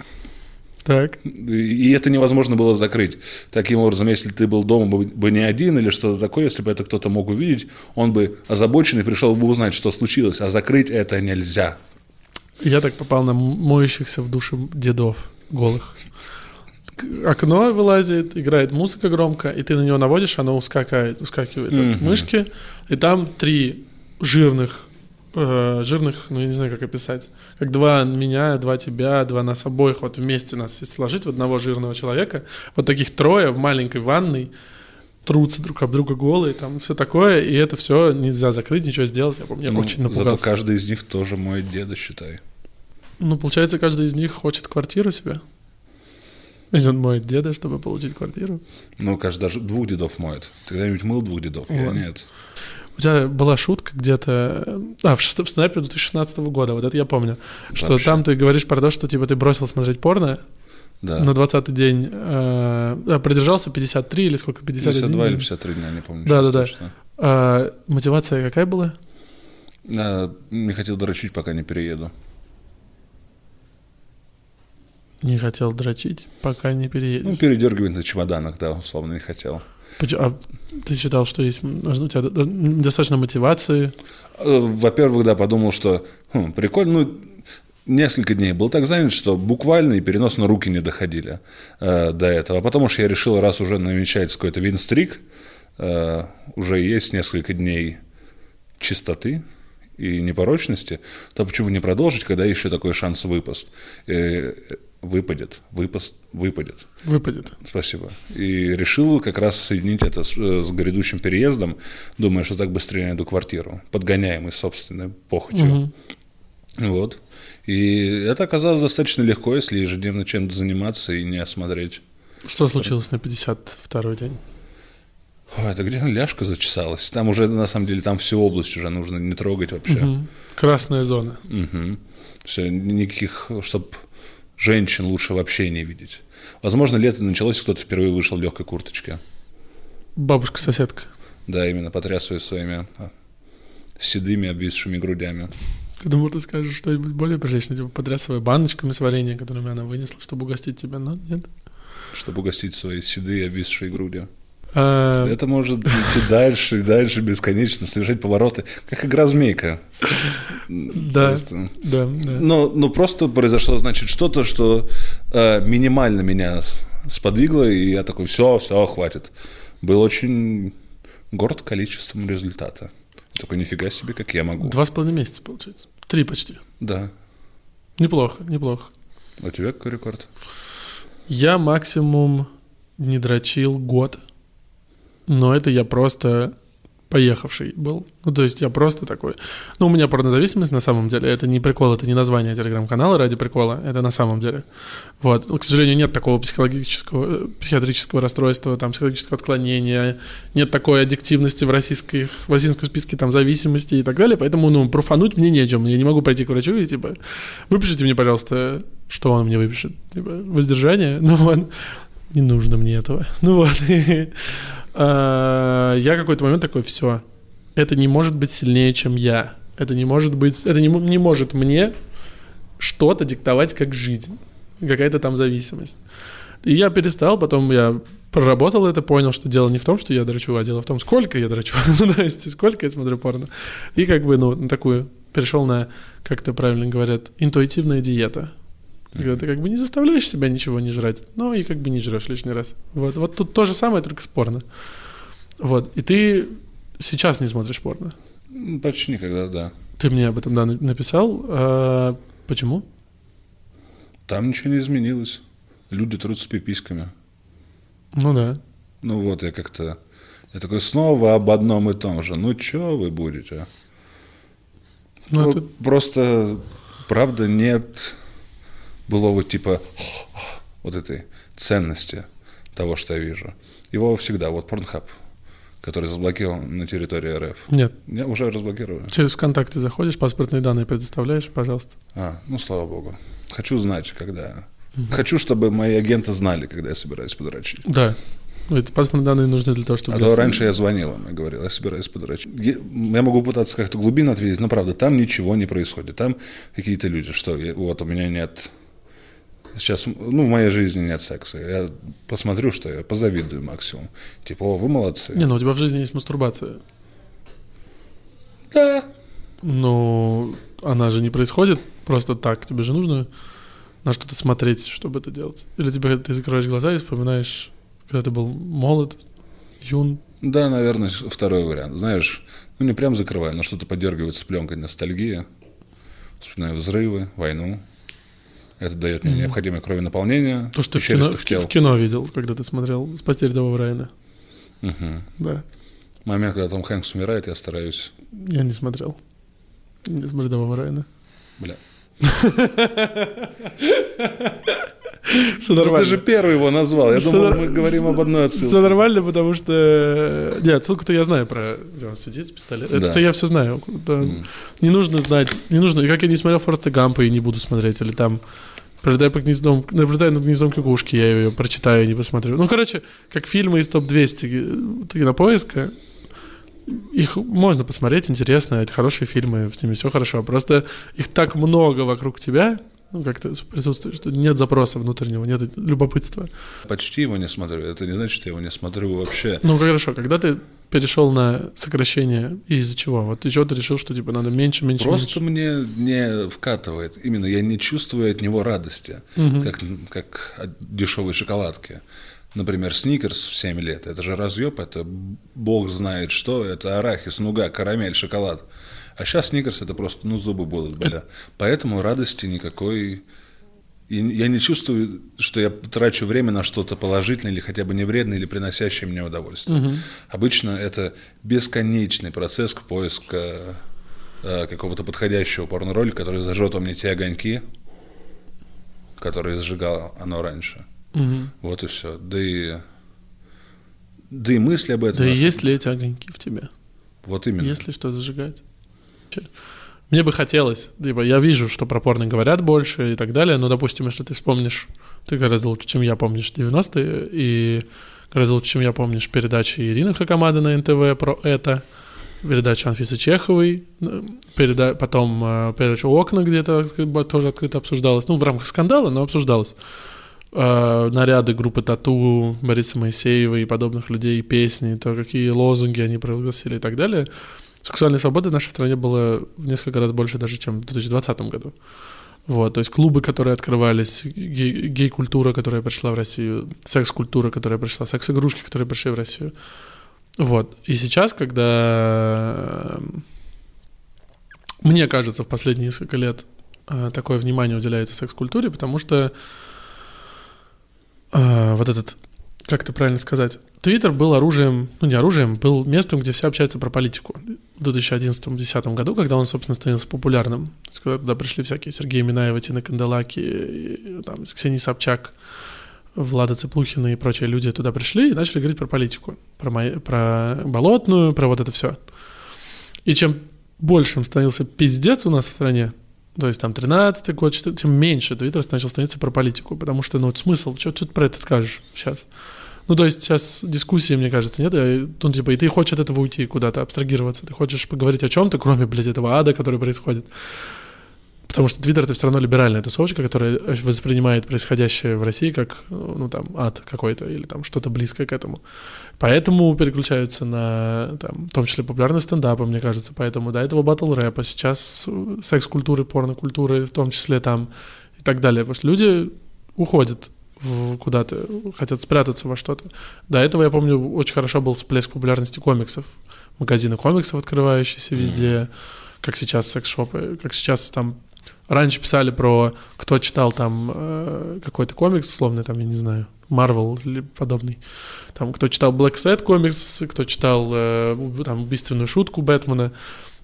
Так. И это невозможно было закрыть. Таким образом, если ты был дома бы, не один или что-то такое, если бы это кто-то мог увидеть, он бы озабоченный пришел бы узнать, что случилось, а закрыть это нельзя. Я так попал на моющихся в душе дедов голых. Окно вылазит, играет музыка громко, и ты на него наводишь, оно ускакивает, ускакивает от Мгм. мышки, и там три жирных, э, жирных, ну я не знаю, как описать, как два меня, два тебя, два нас обоих, вот вместе нас если сложить в одного жирного человека, вот таких трое в маленькой ванной, трутся друг об друга голые, там все такое, и это все нельзя закрыть, ничего сделать. Я помню, я Ну, очень зато напугался. каждый из них тоже мой деда, считай. Ну, получается, каждый из них хочет квартиру себе. И он моет деда, чтобы получить квартиру. Ну, каждый даже двух дедов моет. Ты когда-нибудь мыл двух дедов? Я Ладно. нет. У тебя была шутка где-то... А, в, в снайпе 2016 года, вот это я помню. Что Вообще. там ты говоришь про то, что типа ты бросил смотреть порно Да. на 20-й день, э, продержался 53 или сколько, 51 52 или день. 53 дня, не помню. Да, сейчас да, да. точно. А, мотивация какая была? А, Не хотел дрочить, пока не перееду. Не хотел дрочить, пока не Ну, переедешь. передергивать на чемоданах, да, условно, не хотел. А ты считал, что есть у тебя до- до- достаточно мотивации? Э, Во-первых, да, подумал, что хм, прикольно, ну, несколько дней был так занят, что буквально и переносно руки не доходили э, до этого. А потом уж я решил, раз уже намечается какой-то винстрик, э, уже есть несколько дней чистоты и непорочности, то почему не продолжить, когда еще такой шанс выпасть? Э, выпадет, выпаст, выпадет. Выпадет. Спасибо. И решил как раз соединить это с, с грядущим переездом, думая, что так быстрее найду квартиру, подгоняемый собственной похотью. Мгм. Вот. И это оказалось достаточно легко, если ежедневно чем-то заниматься и не осмотреть. Что случилось на 52-й день? Ой, это где ляжка зачесалась? Там уже, на самом деле, там всю область уже нужно не трогать вообще. Мгм. Красная зона. Все, никаких, чтобы женщин лучше вообще не видеть. Возможно, лето началось, кто-то впервые вышел в легкой курточке. Бабушка-соседка. Да, именно потрясывая своими а, седыми обвисшими грудями. Ты думал, ты скажешь что-нибудь более приличное, типа подрясывая баночками с вареньем, которыми она вынесла, чтобы угостить тебя, но нет. чтобы угостить свои седые обвисшие груди. А, Это может идти дальше и дальше бесконечно, совершать повороты, как игра змейка. Да. Просто. да, да. Но, но просто произошло, значит, что-то, что э, минимально меня сподвигло, и я такой, все, все, хватит. Был очень горд количеством результата. Такой, нифига себе, как я могу. Два с половиной месяца, получается. Три почти. Да. Неплохо, неплохо. У тебя какой рекорд? Я максимум не дрочил год, но это я просто поехавший был. Ну, то есть я просто такой... Ну, у меня порнозависимость на самом деле. Это не прикол, это не название телеграм-канала ради прикола. Это на самом деле. Вот. К сожалению, нет такого психологического, психиатрического расстройства, там, психологического отклонения. Нет такой аддиктивности в, российской, в российском списке там зависимости и так далее. Поэтому, ну, профануть мне нечем. Я не могу пойти к врачу и, типа, выпишите мне, пожалуйста, что он мне выпишет? Типа, воздержание? Ну, вот. Не нужно мне этого. Ну, вот. А, я какой-то момент такой, все, это не может быть сильнее, чем я. Это не может быть, это не, не может мне что-то диктовать, как жизнь. Какая-то там зависимость. И я перестал, потом я проработал это, понял, что дело не в том, что я дрочу, а дело в том, сколько я дрочу, ну, то есть сколько я смотрю порно. И как бы, ну, на такую, перешел на, как это правильно говорят, интуитивная диета. Когда ты как бы не заставляешь себя ничего не жрать, но и как бы не жрешь лишний раз. Вот, вот тут то же самое, только спорно. Вот. И ты сейчас не смотришь порно? Почти никогда, да. Ты мне об этом да, написал. А почему? Там ничего не изменилось. Люди трутся пиписьками. Ну да. Ну вот, я как-то... Я такой, снова об одном и том же. Ну, что вы будете? Ну, ну это... Просто, правда, нет было вот типа вот этой ценности того, что я вижу. Его всегда, вот Pornhub, который заблокирован на территории РФ. Нет. Я уже разблокировали. Через ВКонтакте заходишь, паспортные данные предоставляешь, пожалуйста. А, ну слава богу. Хочу знать, когда. Угу. Хочу, чтобы мои агенты знали, когда я собираюсь подрочить. Да. Эти паспортные данные нужны для того, чтобы... А то раньше я звонил им и говорил, я собираюсь подрочить. Я могу пытаться как-то глубинно ответить, но правда, там ничего не происходит. Там какие-то люди, что вот у меня нет Сейчас, ну, в моей жизни нет секса. Я посмотрю, что я позавидую максимум. Типа, о, вы молодцы. Не, ну у тебя в жизни есть мастурбация. Да. Ну, она же не происходит просто так. Тебе же нужно на что-то смотреть, чтобы это делать. Или тебе ты закрываешь глаза и вспоминаешь, когда ты был молод, юн. Да, наверное, второй вариант. Знаешь, ну не прям закрываю, но что-то подергивается пленкой ностальгия. Вспоминаю взрывы, войну. Это дает мне mm-hmm. необходимое крови наполнение. То, что в кино, в, в кино видел, когда ты смотрел «Спасти рядового Райана». Угу. Да. Момент, когда Том Хэнкс умирает, я стараюсь... Я не смотрел. Не смотрел «Рядового Райана». Бля. Все нормально. Ну, ты же первый его назвал. Я Все думал, мы говорим об одной отсылке. Все нормально, потому что... Нет, отсылку-то я знаю про... Где он сидит с пистолетом. Да. Это я все знаю. Mm. Не нужно знать... Не нужно... И как я не смотрел Форта Гампа и не буду смотреть. Или там Наблюдая по гнездом, наблюдая над гнездом кукушки, я ее прочитаю не посмотрю. Ну, короче, как фильмы из топ-200 кинопоиска, их можно посмотреть, интересно, это хорошие фильмы, с ними все хорошо. Просто их так много вокруг тебя, ну, как-то присутствует, что нет запроса внутреннего, нет любопытства. Почти его не смотрю. Это не значит, что я его не смотрю вообще. Ну, хорошо, когда ты перешел на сокращение, из-за чего? Вот из чего ты решил, что типа надо меньше, меньше, Просто меньше? мне не вкатывает. Именно я не чувствую от него радости, угу. как, как от дешевой шоколадки. Например, сникерс в 7 лет. Это же разъеб, это бог знает что. Это арахис, нуга, карамель, шоколад. А сейчас сникерс это просто, ну, зубы будут, бля. Поэтому радости никакой... И я не чувствую, что я трачу время на что-то положительное или хотя бы не вредное, или приносящее мне удовольствие. Угу. Обычно это бесконечный процесс к поиску э, какого-то подходящего порно-ролика, который зажжет во мне те огоньки, которые зажигало оно раньше. Угу. Вот и все. Да и, да и мысли об этом. Да и есть ли эти огоньки в тебе? Вот именно. Есть ли что зажигать? Мне бы хотелось, либо я вижу, что про порно говорят больше и так далее, но, допустим, если ты вспомнишь, ты гораздо лучше, чем я помнишь 90-е, и гораздо лучше, чем я помнишь передачи Ирины Хакамады на НТВ про это, передачу Анфисы Чеховой, переда... потом э, передачу «Окна» где-то тоже открыто обсуждалось, ну, в рамках скандала, но обсуждалось. Э, наряды группы Тату, Бориса Моисеева и подобных людей, песни, то какие лозунги они провозгласили и так далее – Сексуальной свободы в нашей стране было в несколько раз больше даже, чем в 2020 году. Вот, то есть клубы, которые открывались, гей- гей-культура, которая пришла в Россию, секс-культура, которая пришла, секс-игрушки, которые пришли в Россию. Вот. И сейчас, когда мне кажется, в последние несколько лет э, такое внимание уделяется секс-культуре, потому что э, вот этот, как это правильно сказать, Твиттер был оружием, ну не оружием, был местом, где все общаются про политику. В 2011-2010 году, когда он, собственно, становился популярным. То есть, когда туда пришли всякие Сергей Минаева, Тина Канделаки, и, там, Ксения Собчак, Влада Цыплухина и прочие люди туда пришли и начали говорить про политику, про, мои, про болотную, про вот это все. И чем большим становился пиздец у нас в стране, то есть там 13-й год, тем меньше Твиттер начал становиться про политику, потому что, ну, вот смысл, что, что ты про это скажешь сейчас? Ну, то есть сейчас дискуссии, мне кажется, нет? Ну, типа, и ты хочешь от этого уйти куда-то, абстрагироваться. Ты хочешь поговорить о чем-то, кроме, блядь, этого ада, который происходит. Потому что Твиттер — это все равно либеральная тусовочка, которая воспринимает происходящее в России как, ну, там, ад какой-то или там что-то близкое к этому. Поэтому переключаются на, там, в том числе, популярные стендапы, мне кажется. Поэтому до этого батл рэпа, сейчас секс-культуры, порно-культуры, в том числе там и так далее. Потому что люди уходят куда-то, хотят спрятаться во что-то. До этого, я помню, очень хорошо был всплеск популярности комиксов. Магазины комиксов, открывающиеся везде, mm-hmm. как сейчас секс-шопы, как сейчас там... Раньше писали про, кто читал там э, какой-то комикс, условно, там, я не знаю, Marvel или подобный. Там, кто читал Black Set комикс, кто читал э, там убийственную шутку Бэтмена.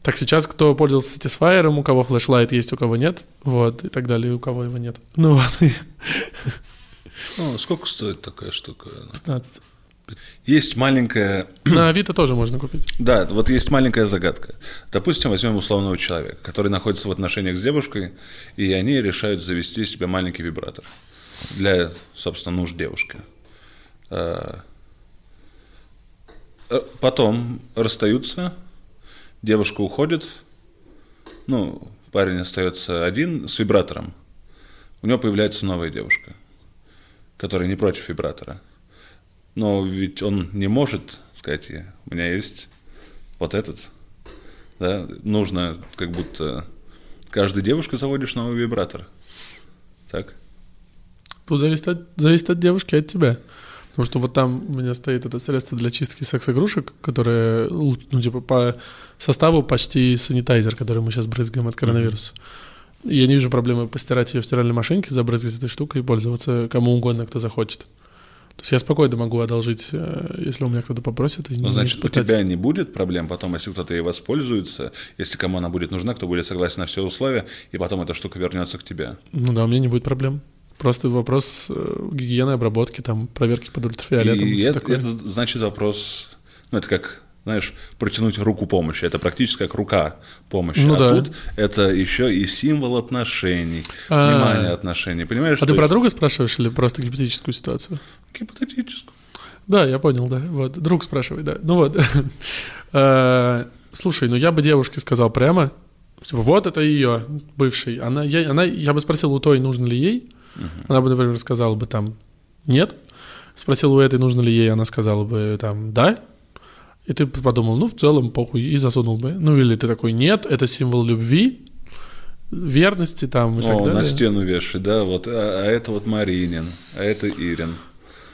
Так сейчас, кто пользовался Satisfyer, у кого флешлайт есть, у кого нет, вот, и так далее, у кого его нет. Ну вот. Ну, сколько стоит такая штука? 15. Есть маленькая... На Авито тоже можно купить. Да, вот есть маленькая загадка. Допустим, возьмем условного человека, который находится в отношениях с девушкой, и они решают завести себе маленький вибратор для, собственно, нужд девушки. А, э, потом расстаются, девушка уходит, ну, парень остается один с вибратором, у него появляется новая девушка – который не против вибратора. Но ведь он не может сказать, у меня есть вот этот. Да? Нужно как будто каждой девушке заводишь новый вибратор. Так? Тут зависит от, зависит от девушки, от тебя. Потому что вот там у меня стоит это средство для чистки секс-игрушек, которое, ну, типа, по составу почти санитайзер, который мы сейчас брызгаем от коронавируса. Mm-hmm. Я не вижу проблемы постирать ее в стиральной машинке, забрызгать этой штукой и пользоваться кому угодно, кто захочет. То есть я спокойно могу одолжить, э, если у меня кто-то попросит. И ну, значит, испытать. у тебя не будет проблем потом, если кто-то ей воспользуется, если кому она будет нужна, кто будет согласен на все условия, и потом эта штука вернется к тебе. Ну да, у меня не будет проблем. Просто вопрос э, гигиены, обработки, там, проверки под ультрафиолетом. И это, это значит вопрос, ну это как знаешь, протянуть руку помощи. Это практически как рука помощи. Ну, а да. тут это еще и символ отношений, а внимания отношений. Понимаешь? А ты про друга спрашиваешь или просто гипотетическую ситуацию? Гипотетическую. Да, я понял, да. Вот. Друг спрашивает, да. Ну вот. Э, слушай, ну я бы девушке сказал прямо, типа, вот это ее бывший. Она, я, она, я бы спросил у той, нужно ли ей. Она бы, например, сказала бы там нет. Спросил у этой, нужно ли ей, она сказала бы там да. И ты подумал, ну, в целом, похуй, и засунул бы. Ну, или ты такой, нет, это символ любви, верности там и О, так далее. на стену вешай, да, вот, а, а это вот Маринин, а это Ирин.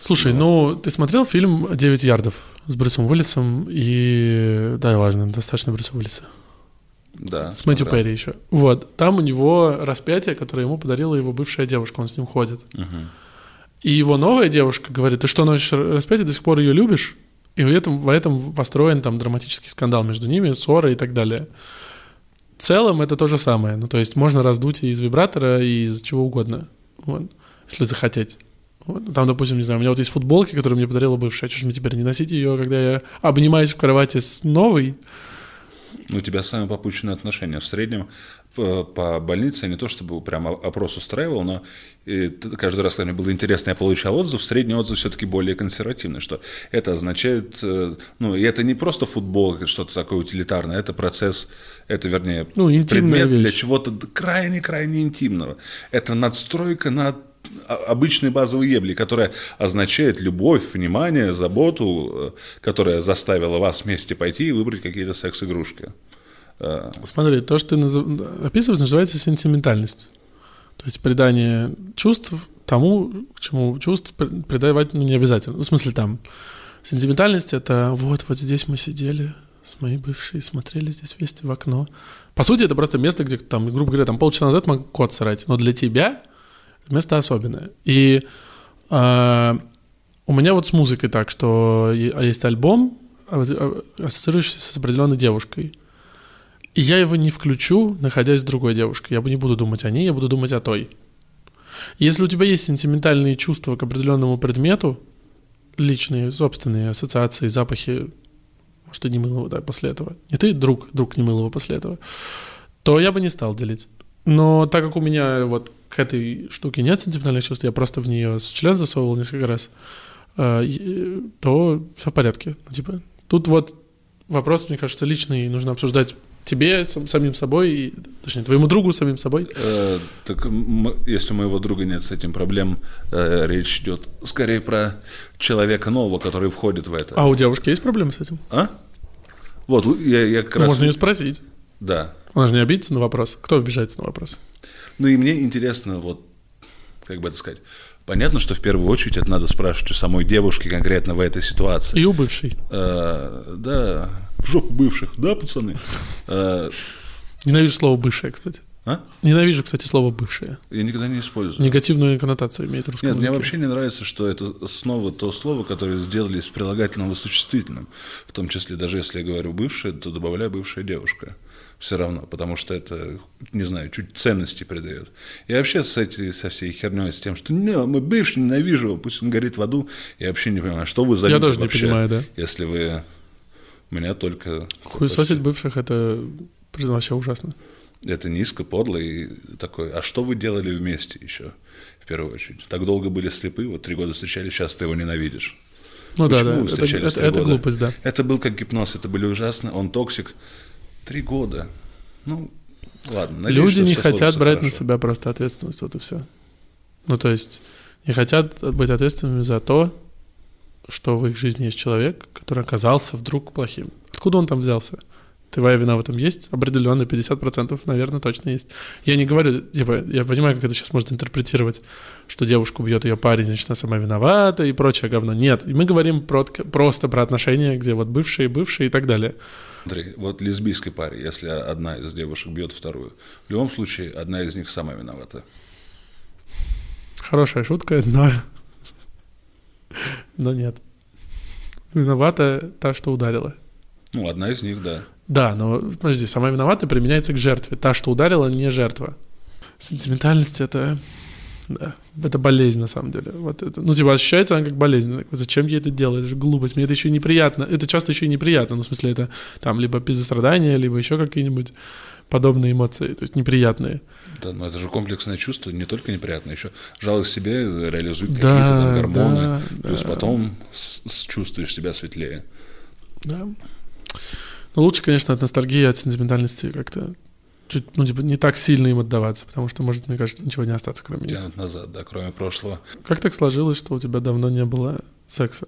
Слушай, вот. ну, ты смотрел фильм «Девять ярдов» с Брюсом Уиллисом и... Да, важно, достаточно Брюса Уиллиса. Да. С Мэтью Перри еще. Вот. Там у него распятие, которое ему подарила его бывшая девушка, он с ним ходит. Угу. И его новая девушка говорит, ты что, носишь распятие, до сих пор ее любишь? И в этом, в этом построен там драматический скандал между ними, ссоры и так далее. В целом это то же самое. Ну, то есть можно раздуть и из вибратора, и из чего угодно, вот, если захотеть. Вот. Там, допустим, не знаю, у меня вот есть футболки, которые мне подарила бывшая. Что ж мне теперь не носить ее, когда я обнимаюсь в кровати с новой? У тебя самые попущенные отношения. В среднем по больнице, не то чтобы прям опрос устраивал, но каждый раз, когда мне было интересно, я получал отзыв, средний отзыв все-таки более консервативный, что это означает, э, ну, и это не просто футбол, что-то такое утилитарное, это процесс, это, вернее, ну, предмет вещь. для чего-то крайне-крайне интимного. Это надстройка над обычной базовой ебли, которая означает любовь, внимание, заботу, э, которая заставила вас вместе пойти и выбрать какие-то секс-игрушки. Э, Смотри, то, что ты назов... описываешь, называется сентиментальность. То есть придание чувств тому, к чему чувств придавать ну, не обязательно. Ну, в смысле, там, сентиментальность — это вот, вот здесь мы сидели с моей бывшей, смотрели здесь вместе в окно. По сути, это просто место, где, там, грубо говоря, там полчаса назад мог кот срать, но для тебя место особенное. И э, У меня вот с музыкой так, что а есть альбом, а- а- ассоциирующийся с определенной девушкой. И я его не включу, находясь с другой девушкой. Я бы не буду думать о ней, я буду думать о той. Если у тебя есть сентиментальные чувства к определенному предмету, личные, собственные ассоциации, запахи, может, ты не мыл его, да, после этого. Не ты, друг, друг не мыл его после этого. То я бы не стал делить. Но так как у меня вот к этой штуке нет сентиментальных чувств, я просто в нее член засовывал несколько раз, э, и- то все в порядке. Типа, тут вот вопрос, мне кажется, личный, нужно обсуждать тебе, сам- самим собой, и, точнее, твоему другу самим собой. Э, так если у моего друга нет с этим проблем, э, речь идет скорее про человека нового, который входит в это. А у девушки есть проблемы с этим? А? Вот, я, я как Ну, раз... можно ее спросить. Да. Она же не обидится на вопрос. Кто обижается на вопрос? Ну и мне интересно, вот, как бы это сказать, понятно, что в первую очередь это надо спрашивать у самой девушки конкретно в этой ситуации. И у бывшей. Э, да, в жопу бывших, да, пацаны? Э, Ненавижу слово «бывшая», кстати. а? Ненавижу, кстати, слово «бывшая». Я никогда не использую. Негативную коннотацию имеет в русском Нет, мне вообще не нравится, что это снова то слово, которое сделали с прилагательным и существительным. В том числе, даже если я говорю бывшая, то добавляю бывшая девушка. Все равно, потому что это, не знаю, чуть ценности придает. И вообще с этой, со всей херней, с тем, что не, мы бывший, ненавижу его, пусть он горит в аду, я вообще не понимаю, что вы за Я тоже не вообще, понимаю, да. Если вы меня только... Хуесосить бывших — это вообще ужасно. Это низко, подло и такой. А что вы делали вместе еще, в первую очередь? Так долго были слепы, вот три года встречались, сейчас ты его ненавидишь. Ну да, Почему да, вы это, встречались это- три это года? глупость, да. Это был как гипноз, это были ужасно, он токсик. Три года. Ну, ладно. надеюсь, Люди не хотят брать на хорошо. себя просто ответственность, вот и все. Ну, то есть, не хотят быть ответственными за то, что в их жизни есть человек, который оказался вдруг плохим. Откуда он там взялся? Твоя вина в этом есть? Определенно, 50%, наверное, точно есть. Я не говорю, типа, я понимаю, как это сейчас можно интерпретировать, что девушку бьет ее парень, значит, она сама виновата и прочее говно. Нет, и мы говорим про, просто про отношения, где вот бывшие, бывшие и так далее. Смотри, вот лесбийской паре, если одна из девушек бьет вторую, в любом случае одна из них сама виновата. Хорошая шутка, но... Но нет. Виновата та, что ударила. Ну, одна из них, да. Да, но, подожди, сама виновата применяется к жертве. Та, что ударила, не жертва. Сентиментальность — это... Да, это болезнь, на самом деле. Вот это, ну, типа, ощущается она как болезнь. Зачем я это делаю? Это же глупость. Мне это еще неприятно. Это часто еще и неприятно. Ну, в смысле, это там либо пиздострадания, либо еще какие-нибудь подобные эмоции, то есть неприятные. Да, но это же комплексное чувство, не только неприятно, еще жалость к себе реализует Да, какие-то там гормоны, да, плюс да. потом с- с- чувствуешь себя светлее. Да. Ну, лучше, конечно, от ностальгии, от сентиментальности как-то чуть, ну, типа, не так сильно им отдаваться, потому что, может, мне кажется, ничего не остаться, кроме них. Тянут назад, да, кроме прошлого. Как так сложилось, что у тебя давно не было секса?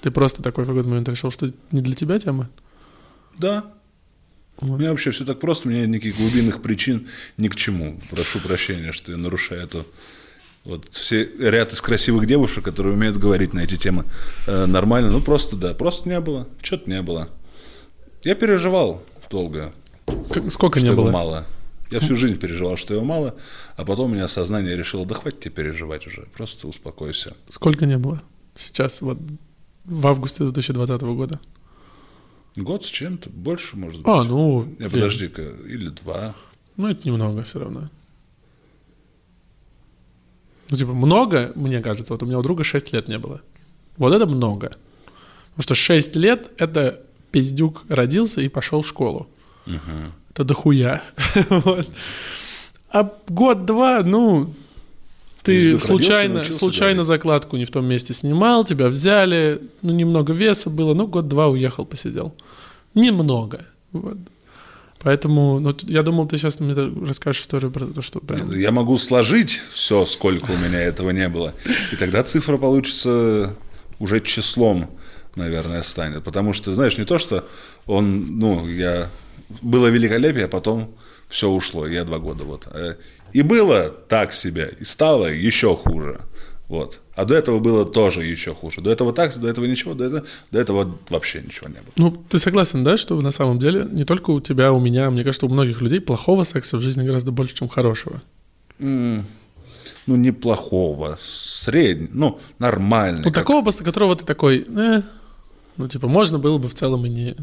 Ты просто такой в какой-то момент решил, что не для тебя тема? Да. У меня вообще все так просто, у меня никаких глубинных причин ни к чему. Прошу прощения, что я нарушаю эту вот все ряд из красивых девушек, которые умеют говорить на эти темы э, нормально. Ну просто да, просто не было, что-то не было. Я переживал долго, Как- сколько что не его было? мало. Я всю жизнь переживал, что его мало, а потом у меня сознание решило, да хватит тебе переживать уже, просто успокойся. Сколько не было? Сейчас, вот в августе 2020 года. Год с чем-то, больше, может быть. А, ну, Не, блин, подожди-ка, или два. ну это немного все равно. Ну, типа, много, мне кажется, вот у меня у друга 6 лет не было. Вот это много. Потому что 6 лет — это пиздюк родился и пошел в школу. Мгм. Это дохуя. Вот. А год-два, ну, ты Пиздюк родился, случайно, случайно закладку не в том месте снимал, тебя взяли, ну, немного веса было, ну, год-два уехал, посидел. Немного. Вот. Поэтому, ну, я думал, ты сейчас мне расскажешь историю про то, что прям... Я могу сложить все, сколько у меня этого не было. И тогда цифра получится уже числом, наверное, станет. Потому что, знаешь, не то, что он, ну, я... Было великолепие, а потом все ушло, я два года вот. И было так себе, и стало еще хуже. Вот. А до этого было тоже еще хуже. До этого так, до этого ничего, до этого, до этого вообще ничего не было. Ну, ты согласен, да, что на самом деле не только у тебя, у меня, мне кажется, у многих людей плохого секса в жизни гораздо больше, чем хорошего. М, Ну, неплохого, средний, ну, нормальный. Ну, как- такого, после которого ты такой, э, ну, типа, можно было бы в целом и не...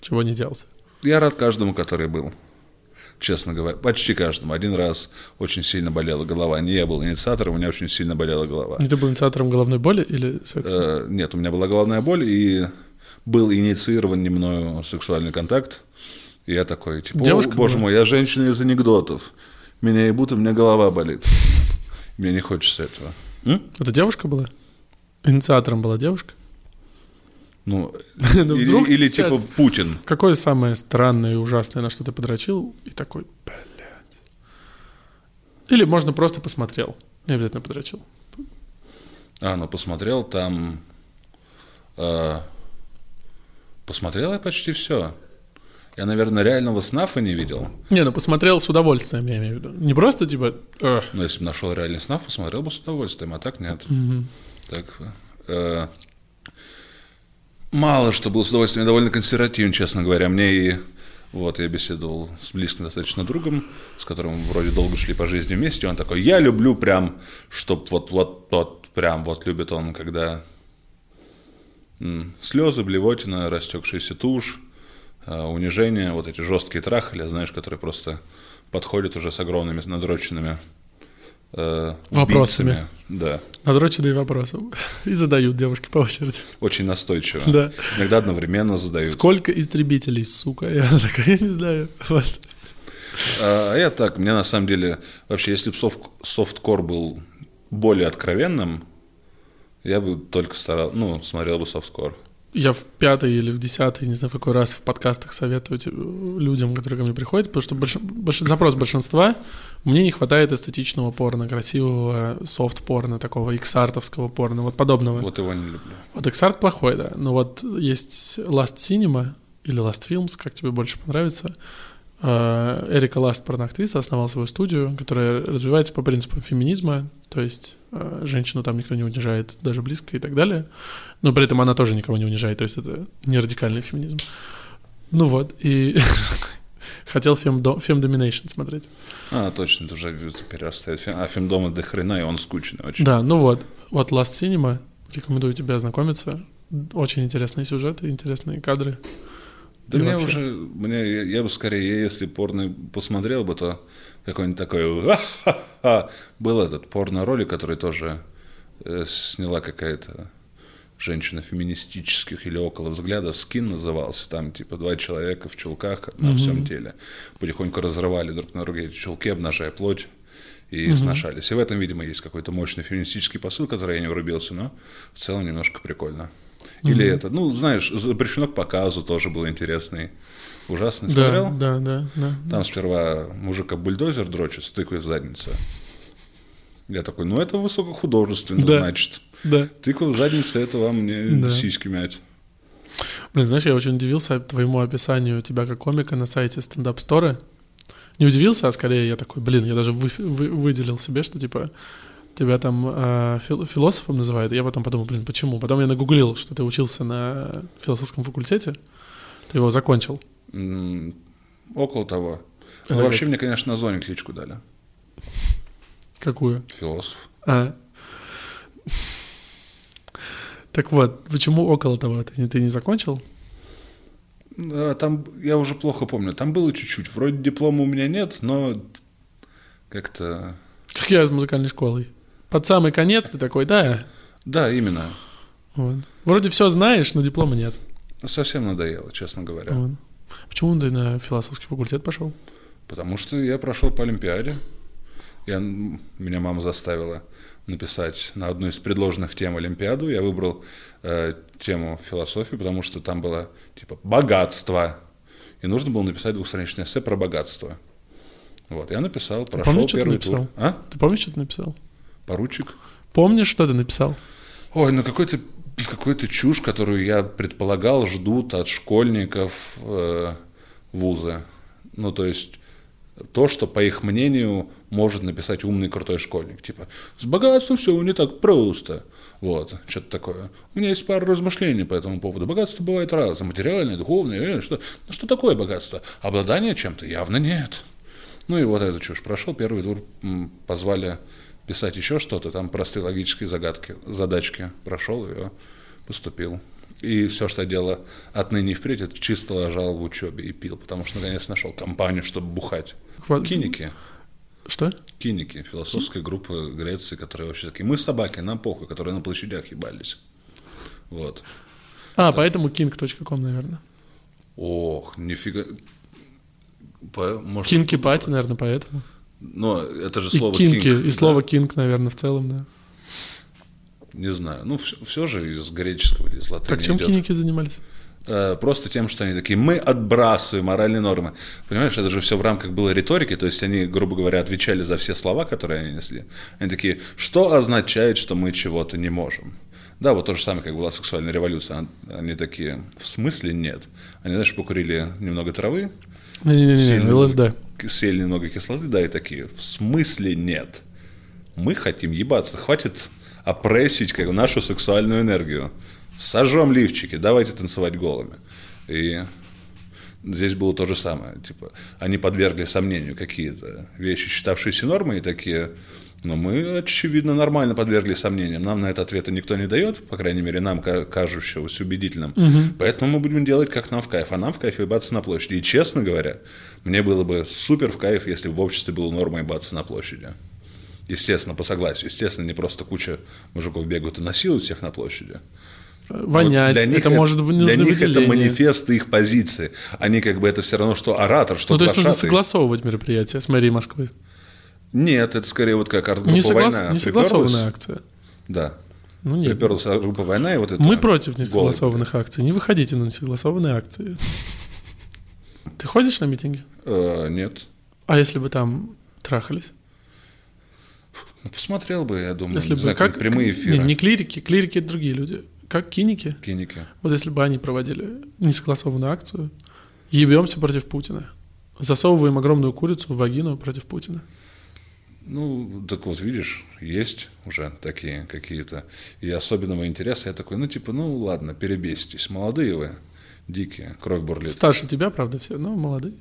Чего не делать. Я рад каждому, который был. Честно говоря, почти каждому. Один раз очень сильно болела голова. Не я был инициатором, у меня очень сильно болела голова. И ты был инициатором головной боли или секса? Э, нет, у меня была головная боль, и был инициирован не мною сексуальный контакт. И я такой, типа, «О, Девушка боже мой, я женщина из анекдотов. Меня ебут, и у меня голова болит. Мне не хочется этого. М? Это девушка была? Инициатором была девушка? Ну, Ну, или, вдруг или сейчас- типа Путин. Какое самое странное и ужасное, на что ты подрочил, и такой, блядь. Или можно просто посмотрел, не обязательно подрочил. А, ну посмотрел там... э, посмотрел я почти все. Я, наверное, реального снафа не видел. Не, ну посмотрел с удовольствием, я имею в виду. Не просто типа, «Эх». Но если бы нашел реальный снаф, посмотрел бы с удовольствием, а так нет. Так, э, мало что был с удовольствием. Я довольно консервативен, честно говоря. Мне и вот я беседовал с близким достаточно другом, с которым вроде долго шли по жизни вместе. Он такой, я люблю прям, чтоб вот вот вот прям вот любит он, когда м, слезы, блевотина, растекшаяся тушь, э, унижение, вот эти жесткие трахали, знаешь, которые просто подходят уже с огромными надроченными э, Вопросами. убийцами. Да, надроченные вопросы. И задают девушки по очереди. очень настойчиво. Да. Иногда одновременно задают. Сколько истребителей, сука? Я такая, я не знаю. Вот. А я так, мне на самом деле, вообще, если бы софт, софткор был более откровенным, я бы только старал, ну, смотрел бы софткор. Я в пятый или в десятый, не знаю, в какой раз в подкастах советую людям, которые ко мне приходят, потому что больш- больш- запрос большинства мне не хватает эстетичного порно, красивого софт-порно, такого иксартовского порно, вот подобного. Вот, его не люблю. вот иксарт плохой, да, но вот есть Last Cinema или Last Films, как тебе больше понравится. Э, Эрика Ласт, порноактриса, основала свою студию, которая развивается по принципам феминизма, то есть э, женщину там никто не унижает даже близко и так далее, но при этом она тоже никого не унижает, то есть это не радикальный феминизм. Ну вот, и хотел фем Domination смотреть. А, точно, это уже перерастает. А фильм дома до хрена, и он скучный очень. Да, ну вот, вот Last Cinema, рекомендую тебе ознакомиться. Очень интересные сюжеты, интересные кадры. Да И мне вообще. уже, мне, я, я бы скорее, я если порно посмотрел бы, то какой-нибудь такой был этот порно-ролик, который тоже э, сняла какая-то женщина феминистических или около взглядов, скин назывался, там типа два человека в чулках на всем теле потихоньку разрывали друг на друга эти чулки, обнажая плоть и сношались. И в этом, видимо, есть какой-то мощный феминистический посыл, который я не врубился, но в целом немножко прикольно. Или это, ну, знаешь, запрещено к показу тоже был интересный. Ужасный. Смотрел? Да, да, да, да. Там сперва мужика бульдозер дрочит, стыкает в задницу. Я такой, ну это высокохудожественно, Да. значит. Да. Тыква в задницу, это вам не Да. сиськи мять. Блин, знаешь, я очень удивился твоему описанию тебя как комика на сайте стендап Store. Не удивился, а скорее я такой, блин, я даже вы- вы- выделил себе, что типа тебя там э, фил- философом называют. Я потом подумал, блин, почему? Потом я нагуглил, что ты учился на философском факультете, ты его закончил. М, Около того. Это Ну, вообще мне, конечно, на зоне кличку дали. Какую? Философ. А. Так вот, почему около того? Ты, ты не закончил? Да, там, я уже плохо помню, там было чуть-чуть. Вроде диплома у меня нет, но как-то... Как я из музыкальной школы. Под самый конец ты такой, да, Да, именно. вот. Вроде все знаешь, но диплома нет. Совсем надоело, честно говоря. Вот. Почему ты на философский факультет пошел? Потому что я прошел по Олимпиаде. Я, меня мама заставила написать на одну из предложенных тем Олимпиаду. Я выбрал э, тему философии, потому что там было типа богатство. И нужно было написать двухстраничное эссе про богатство. Вот, я написал, прошел помнишь, что ты первый написал? тур. А? Ты помнишь, что ты написал? Поручик. Помнишь, что ты написал? Ой, ну какой-то какой-то чушь, которую я предполагал, ждут от школьников э, вуза. Ну, то есть то, что, по их мнению, может написать умный крутой школьник. Типа, с богатством все не так просто. Вот, что-то такое. У меня есть пара размышлений по этому поводу. Богатство бывает разное. Материальное, духовное. э, Что, ну, что такое богатство? Обладание чем-то явно нет. Ну и вот эту чушь прошел. Первый тур позвали писать еще что-то, там простые логические загадки, задачки прошел ее, поступил. И все, что я делал отныне и впредь, это чисто лежал в учебе и пил, потому что наконец нашел компанию, чтобы бухать. Киники. Что? Киники, философская группа Греции, которые вообще такие, мы собаки, нам похуй, которые на площадях ебались. Вот. А, поэтому king.com, наверное. Ох, нифига. По- может, Кинки пати, наверное, поэтому. Но это же И слово кинки, «king», и да. слово кинг, наверное, в целом, да. Не знаю. Ну, все, же из греческого или из латыни Так чем идет. киники занимались? Э, Просто тем, что они такие, мы отбрасываем моральные нормы. Понимаешь, это же все в рамках было риторики, то есть они, грубо говоря, отвечали за все слова, которые они несли. Они такие, что означает, что мы чего-то не можем? Да, вот то же самое, как была сексуальная революция. Они такие, в смысле нет? Они, знаешь, покурили немного травы, Не-не-не. ЛСД. съели немного кислоты, да, и такие, в смысле нет? Мы хотим ебаться, хватит опрессить как, нашу сексуальную энергию. Сожжем лифчики, давайте танцевать голыми. И здесь было то же самое. Типа, они подвергли сомнению какие-то вещи, считавшиеся нормой, и такие, но мы, очевидно, нормально подвергли сомнениям. Нам на это ответа никто не дает, по крайней мере, нам, ка- кажущегося убедительным. Поэтому мы будем делать, как нам в кайф. А нам в кайф ебаться на площади. И, честно говоря, мне было бы супер в кайф, если бы в обществе было нормой ебаться на площади. Естественно, по согласию. Естественно, не просто куча мужиков бегают и насилуют всех на площади. Вонять, Вот для них это может быть Для них это выделение. манифест их позиции. Они как бы это все равно, что оратор, что Ну, то есть нужно согласовывать мероприятие с мэрией Москвы. Нет, это скорее вот как арт-группа Не, соглас- «Война» не согласованная акция. Да. Ну нет. Приперлась группа «Война» и вот это... Мы против несогласованных акций. Не выходите на несогласованные акции. Ты ходишь на митинги? Э, нет. А если бы там трахались? Ну, посмотрел бы, я думаю, Если бы знаю, как прямые эфиры. Не, не клирики, клирики это другие люди. Как киники. Киники. Вот если бы они проводили несогласованную акцию, ебемся против Путина. Засовываем огромную курицу в вагину против Путина. Ну, так вот, видишь, есть уже такие какие-то. И особенного интереса я такой, ну, типа, ну, ладно, перебеситесь. Молодые вы, дикие, кровь бурлит. Старше тебя, правда, все, но молодые.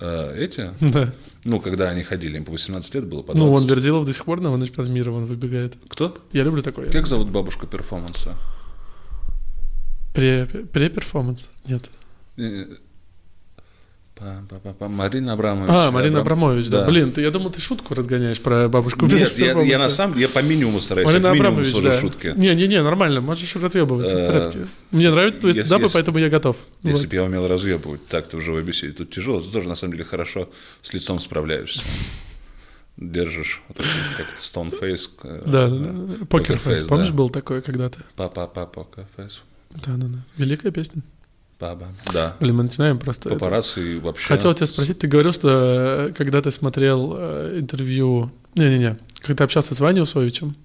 Э, эти, Да. ну, когда они ходили, им по 18 лет было, по 20. Ну, он Верзилов до сих пор на чемпионат мира вон выбегает. Кто? Я люблю такое. Как зовут бабушку перформанса? Пре- Пре-перформанс? Нет. Э, Марина Абрамович. А, Марина Абрам- Абрамович, да. Блин, ты, я думал, ты шутку разгоняешь про бабушку Нет, я, я на самом деле, я по минимуму стараюсь, Марина Абрамович, да. шутки. Не-не-не, нормально, можешь разъебываться, в Э, порядке. Мне нравятся твои стендапы, поэтому я готов. Если бы я умел разъебывать так-то в живой беседе, тут тяжело, ты тоже на самом деле хорошо с лицом справляешься. Держишь, вот как это, э, Да, да, да. Покерфейс, помнишь, да. был такой когда-то? Па-па-па, poker face. Да, да, да. Великая песня. Па-ба. Да. Блин, мы начинаем просто... это- Папарацци и вообще. Хотел тебя спросить, ты говорил, что э, когда ты смотрел э, интервью... Не-не-не, когда общался с Ваней Усовичем,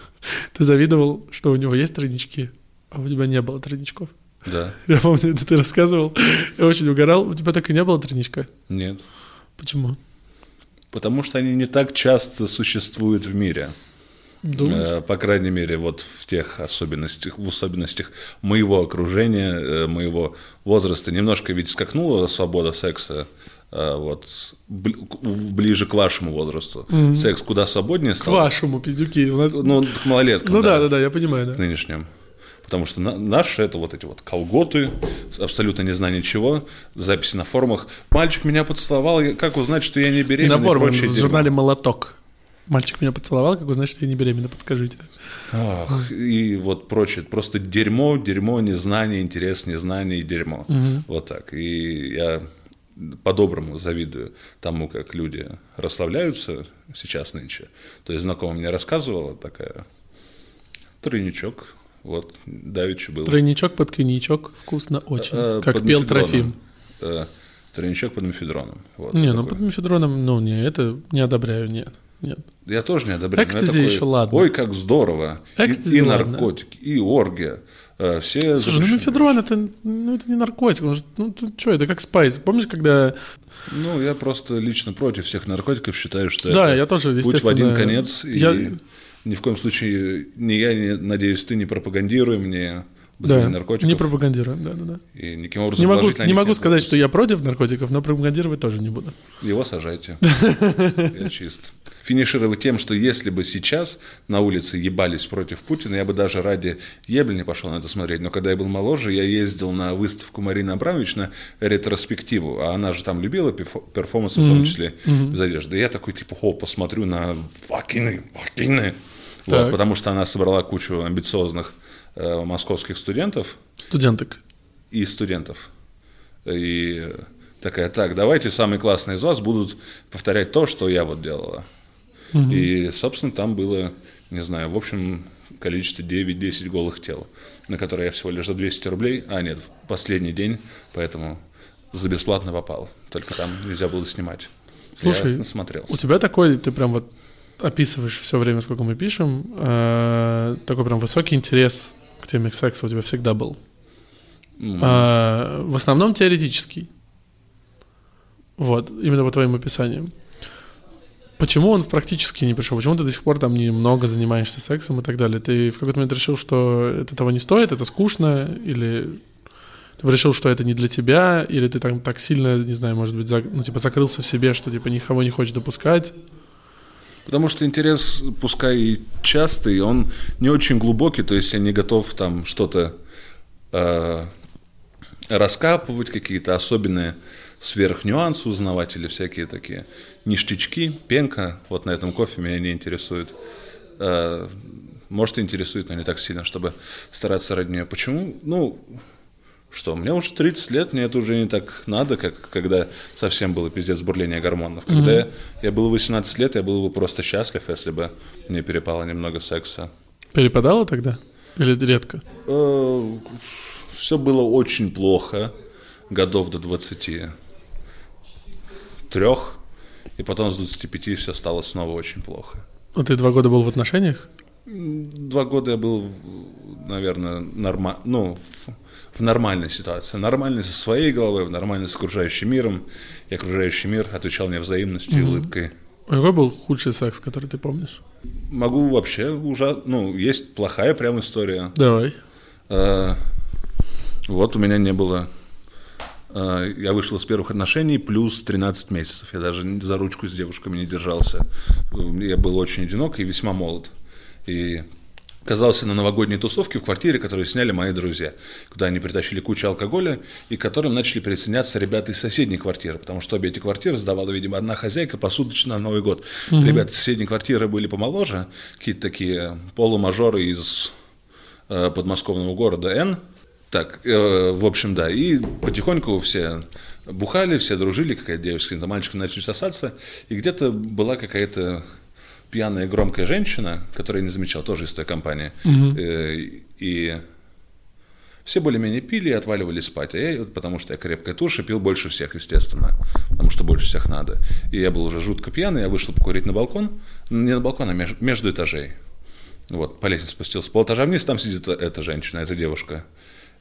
ты завидовал, что у него есть тройнички, а у тебя не было тройничков. Да. Я помню, это ты рассказывал. Я очень угорал. У тебя так и не было тройничка. Нет. Почему? Потому что они не так часто существуют в мире. Думаешь? Э, По крайней мере, вот в тех особенностях, в особенностях моего окружения, э, моего возраста. Немножко ведь скакнула свобода секса э, вот бли- к- ближе к вашему возрасту. Секс куда свободнее К стал. вашему, пиздюки. У нас... Ну, Ну, к малолеткам, да, да, да, я понимаю, да. к нынешним. Потому что на- наши это вот эти вот колготы, абсолютно не знаю ничего, записи на форумах. Мальчик меня поцеловал, как узнать, что я не И беременна? на форуме в журнале «Молоток». Мальчик меня поцеловал, как узнать, что я не беременна, подскажите. Ах, и вот прочее. Просто дерьмо, дерьмо, незнание, интерес, незнание и дерьмо. Вот так. И я по-доброму завидую тому, как люди расслабляются сейчас нынче. То есть знакомая мне рассказывала такая тройничок. Вот, давеча был. Тройничок под коньячок, вкусно очень. Э, как пел. Трофим. Э, Тройничок под мефедроном. Вот, Не, ну такой. под мефедроном, ну не, это не одобряю, нет. Нет. Я тоже не одобряю. Экстази такой, еще ладно. Ой, как здорово. И- Экстази и, ладно. наркотики, и оргия. Э, Все Слушай, ну мефедрон это, ну, это не наркотик. он же- Ну ты что, это как спайс. Помнишь, когда... Ну, я просто лично против всех наркотиков, считаю, что Да, это я тоже, путь в один естественно, конец. И я- ни в коем случае ни я, ни, надеюсь, ты не пропагандируем мне Да, наркотиков. не пропагандируем, да, да, да. И никаким образом Не могу, не о могу сказать, отзываться. что я против наркотиков, но пропагандировать тоже не буду. Его сажайте. Я чист. финишировать тем, что если бы сейчас на улице ебались против Путина, я бы даже ради ебли не пошел на это смотреть. Но когда я был моложе, я ездил на выставку Марины Абрамович на ретроспективу, а она же там любила перформансы, в том числе без одежды. Я такой, типа, хо, посмотрю на вакины, вакины. Вот, потому что она собрала кучу амбициозных московских студентов. Студенток. И студентов. И такая, так, давайте самые классные из вас будут повторять то, что я вот делала. Угу. И, собственно, там было, не знаю, в общем, количество 9-10 голых тел, на которые я всего лишь за 200 рублей, а нет, в последний день, поэтому за бесплатно попал. Только там нельзя было снимать. Слушай, я смотрел. у тебя такой, ты прям вот описываешь все время, сколько мы пишем, э, такой прям высокий интерес теме секса у тебя всегда был. Mm. Э, в основном теоретический. Вот, именно по твоим описаниям. Почему он практически не пришел? Почему ты до сих пор там немного занимаешься сексом и так далее? Ты в какой-то момент решил, что это того не стоит, это скучно, или ты решил, что это не для тебя, или ты там так сильно, не знаю, может быть, зак... ну, типа закрылся в себе, что типа никого не хочешь допускать? Потому что интерес, пускай и частый, он не очень глубокий, то есть я не готов там что-то э, раскапывать, какие-то особенные сверхнюансы узнавать или всякие такие ништячки, пенка, вот на этом кофе меня не интересует. Э, может, интересует, но не так сильно, чтобы стараться ради нее. Почему? Ну, что, мне уже 30 лет, мне это уже не так надо, как когда совсем было пиздец бурление гормонов. Когда mm-hmm. я, я был 18 лет, я был бы просто счастлив, если бы мне перепало немного секса. Перепадало тогда? Или редко? Э, Все было очень плохо, годов до 20 трех, и потом с 25 все стало снова очень плохо. А ты два года был в отношениях? Два года я был, наверное, норма... ну, в, в нормальной ситуации. Нормальной со своей головой, в нормальной с окружающим миром. И окружающий мир отвечал мне взаимностью mm-hmm. и улыбкой. А какой был худший секс, который ты помнишь? Могу вообще уже... Ну, есть плохая прям история. Давай. А, вот у меня не было Э, я вышел из первых отношений плюс 13 месяцев. Я даже за ручку с девушками не держался. Я был очень одинок и весьма молод. И оказался на новогодней тусовке в квартире, которую сняли мои друзья, куда они притащили кучу алкоголя, и к которым начали присоединяться ребята из соседней квартиры, потому что обе эти квартиры сдавала, видимо, одна хозяйка посуточно на Новый год. Угу. Ребята из соседней квартиры были помоложе, какие-то такие полумажоры из э, подмосковного города Н, так, э, в общем, да. И потихоньку все бухали, все дружили, какая-то девушка мальчиком начали сосаться. И где-то была какая-то пьяная громкая женщина, которую я не замечал, тоже из той компании. Угу. Э, и все более-менее пили и отваливали спать. А я, потому что я крепкая туша, пил больше всех, естественно. Потому что больше всех надо. И я был уже жутко пьяный, я вышел покурить на балкон. Не на балкон, а между, между этажей. Вот, по лестнице спустился. Полэтажа вниз, там сидит эта женщина, эта девушка.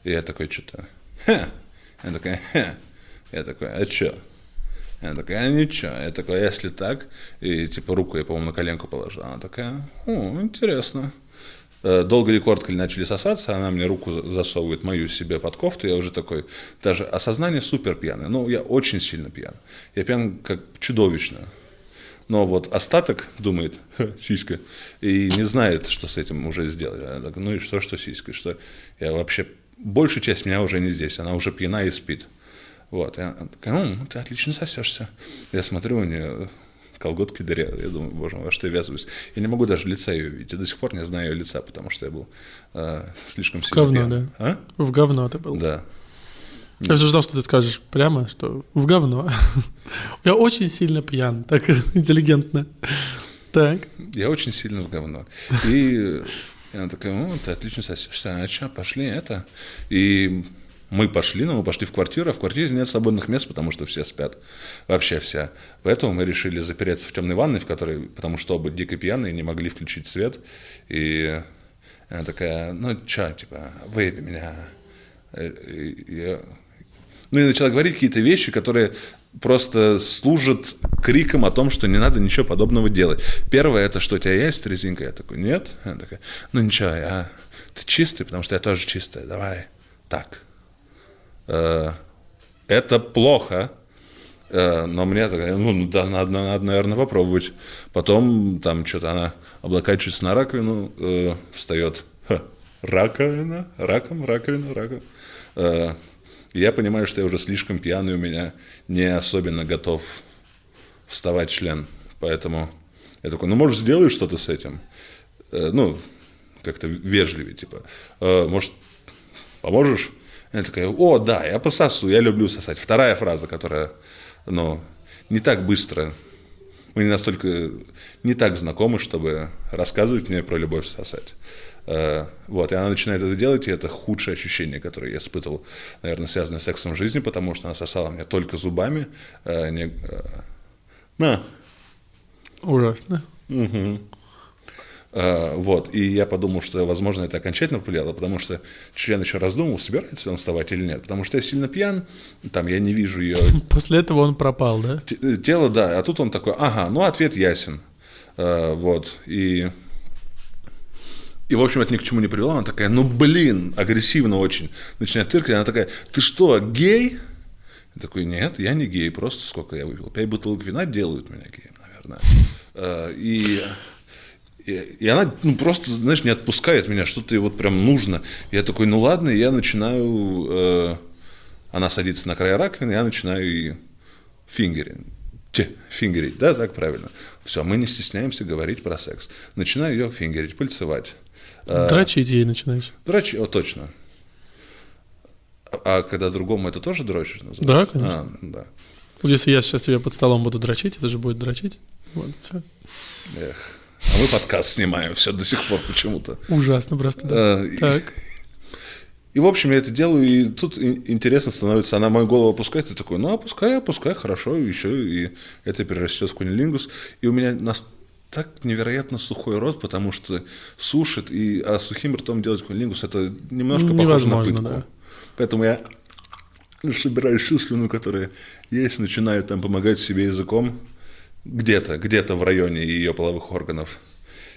И я такой что-то, ха. Я такая, ха. Я такой, а чё? Я такая, а ничего. Я такой, а если так? И типа руку я, по-моему, на коленку положил. Она такая, о, интересно. Э, долго ли коротко ли начали сосаться, она мне руку засовывает мою себе под кофту, я уже такой, даже осознание супер пьяное, ну, я очень сильно пьян, я пьян как чудовищно, но вот остаток думает, сиська, и не знает, что с этим уже сделать. Я так, ну и что, что сиська, что я вообще большая часть меня уже не здесь, она уже пьяна и спит. Вот, и она такая, ну, ты отлично сосешься. Я смотрю, у нее колготки дырявые. Я думаю, боже мой, во что я ввязываюсь. Я не могу даже лица ее видеть. Я до сих пор не знаю ее лица, потому что я был э, слишком сильно В говно, пьян. да? А? В говно ты был. Да. Я все ждал, что ты скажешь прямо, что в говно. Я очень сильно пьян, так интеллигентно. Так. Я очень сильно в говно. И и она такая, ну, ты отлично сосешься, а что, пошли это. И мы пошли, но мы пошли в квартиру, а в квартире нет свободных мест, потому что все спят. Вообще вся. Поэтому мы решили запереться в темной ванной, в которой, потому что оба дико пьяные, не могли включить свет. И она такая, ну, что, типа, выеби меня. И я... Ну, и начала говорить какие-то вещи, которые просто служит криком о том, что не надо ничего подобного делать. Первое, это что у тебя есть резинка? Я такой, нет. Она такая, ну ничего, я... ты чистый, потому что я тоже чистая, давай. Так. Э, это плохо. Э, но мне такая, ну, да, надо, надо, наверное, попробовать. Потом там что-то она облокачивается на раковину, э, встает. Ха, раковина, раком, раковина, раком. Э, я понимаю, что я уже слишком пьяный, у меня не особенно готов вставать член. Поэтому я такой, ну, может, сделаешь что-то с этим? Э, ну, как-то вежливее, типа, э, может, поможешь? Она такая, о, да, я пососу, я люблю сосать. Вторая фраза, которая, ну, не так быстро, мы не настолько, не так знакомы, чтобы рассказывать мне про любовь сосать. Э, вот, и она начинает это делать, и это худшее ощущение, которое я испытывал, наверное, связанное с сексом в жизни, потому что она сосала меня только зубами. Э, не, на. Ужасно. Угу. Uh, вот, и я подумал, что, возможно, это окончательно повлияло, потому что член еще раздумывал, собирается он вставать или нет, потому что я сильно пьян, там я не вижу ее. После этого он пропал, да? Тело, да, а тут он такой, ага, ну ответ ясен, uh, вот, и... И, в общем, это ни к чему не привело. Она такая, ну, блин, агрессивно очень. Начинает тыркать. Она такая, ты что, гей? Я такой, нет, я не гей, просто сколько я выпил. Пять бутылок вина делают меня геем, наверное. Uh, и и, она ну, просто, знаешь, не отпускает меня, что-то ей вот прям нужно. Я такой, ну ладно, я начинаю, э, она садится на край раковины, я начинаю и фингерить. Те, фингерить, да, так правильно. Все, мы не стесняемся говорить про секс. Начинаю ее фингерить, пальцевать. Э, дрочить ей начинаешь. Дрочить, о, точно. А, а когда другому это тоже дрочишь называется? Да, конечно. А, да. Вот если я сейчас тебе под столом буду дрочить, это же будет дрочить. Вот, все. Эх. А мы подкаст снимаем все до сих пор почему-то. Ужасно просто, да. И, так. И, в общем, я это делаю, и тут интересно становится, она мою голову опускает, и такой, ну, опускай, опускай, хорошо, еще и это перерастет в кунилингус. И у меня нас так невероятно сухой рот, потому что сушит, и, а сухим ртом делать кунилингус, это немножко похоже на пытку. Да. Поэтому я собираю всю слюну, которая есть, начинаю там помогать себе языком, где-то, где-то в районе ее половых органов.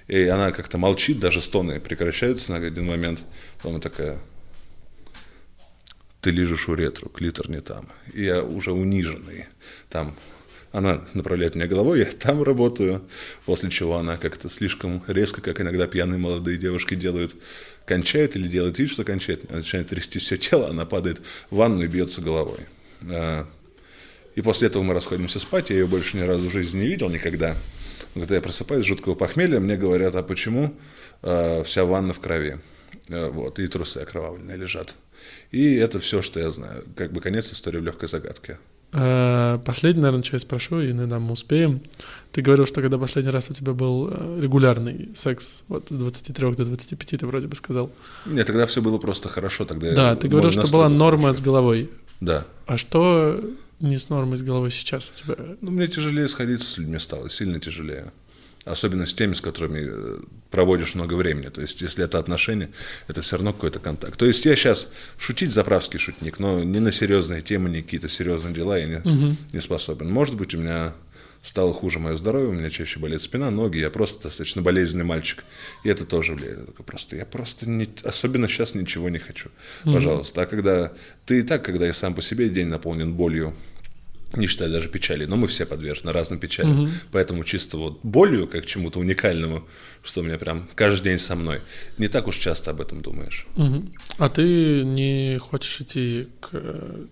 И она как-то молчит, даже стоны прекращаются на один момент. Потом такая, ты лежишь у ретро, клитор не там. И я уже униженный. Там она направляет меня головой, я там работаю, после чего она как-то слишком резко, как иногда пьяные молодые девушки делают, кончает или делает вид, что кончает, начинает трясти все тело, она падает в ванну и бьется головой. И после этого мы расходимся спать, я ее больше ни разу в жизни не видел никогда. Но когда я просыпаюсь с жуткого похмелья, мне говорят, а почему э, вся ванна в крови? Э, вот, и трусы окровавленные лежат. И это все, что я знаю. Как бы конец истории в легкой загадке. Э, последний, наверное, часть спрошу, и иногда мы успеем. Ты говорил, что когда последний раз у тебя был э, регулярный секс, вот с 23 до 25, ты вроде бы сказал. Нет, тогда все было просто хорошо. Тогда да, ты говорил, что была норма хорошо. с головой. Да. А что не с нормой с головой сейчас у тебя? Ну, мне тяжелее сходиться с людьми стало, сильно тяжелее. Особенно с теми, с которыми э, проводишь много времени. То есть, если это отношения, это все равно какой-то контакт. То есть, я сейчас шутить заправский шутник, но не на серьезные темы, не какие-то серьезные дела я не, угу. не способен. Может быть, у меня стало хуже мое здоровье, у меня чаще болит спина, ноги, я просто достаточно болезненный мальчик. И это тоже влияет. Просто, я просто не, особенно сейчас ничего не хочу. Пожалуйста. А когда ты и так, когда я сам по себе день наполнен болью, не считая даже печали, но мы все подвержены разным печалям. Угу. Поэтому чисто вот болью, как чему-то уникальному, что у меня прям каждый день со мной, не так уж часто об этом думаешь. Угу. А ты не хочешь идти к э,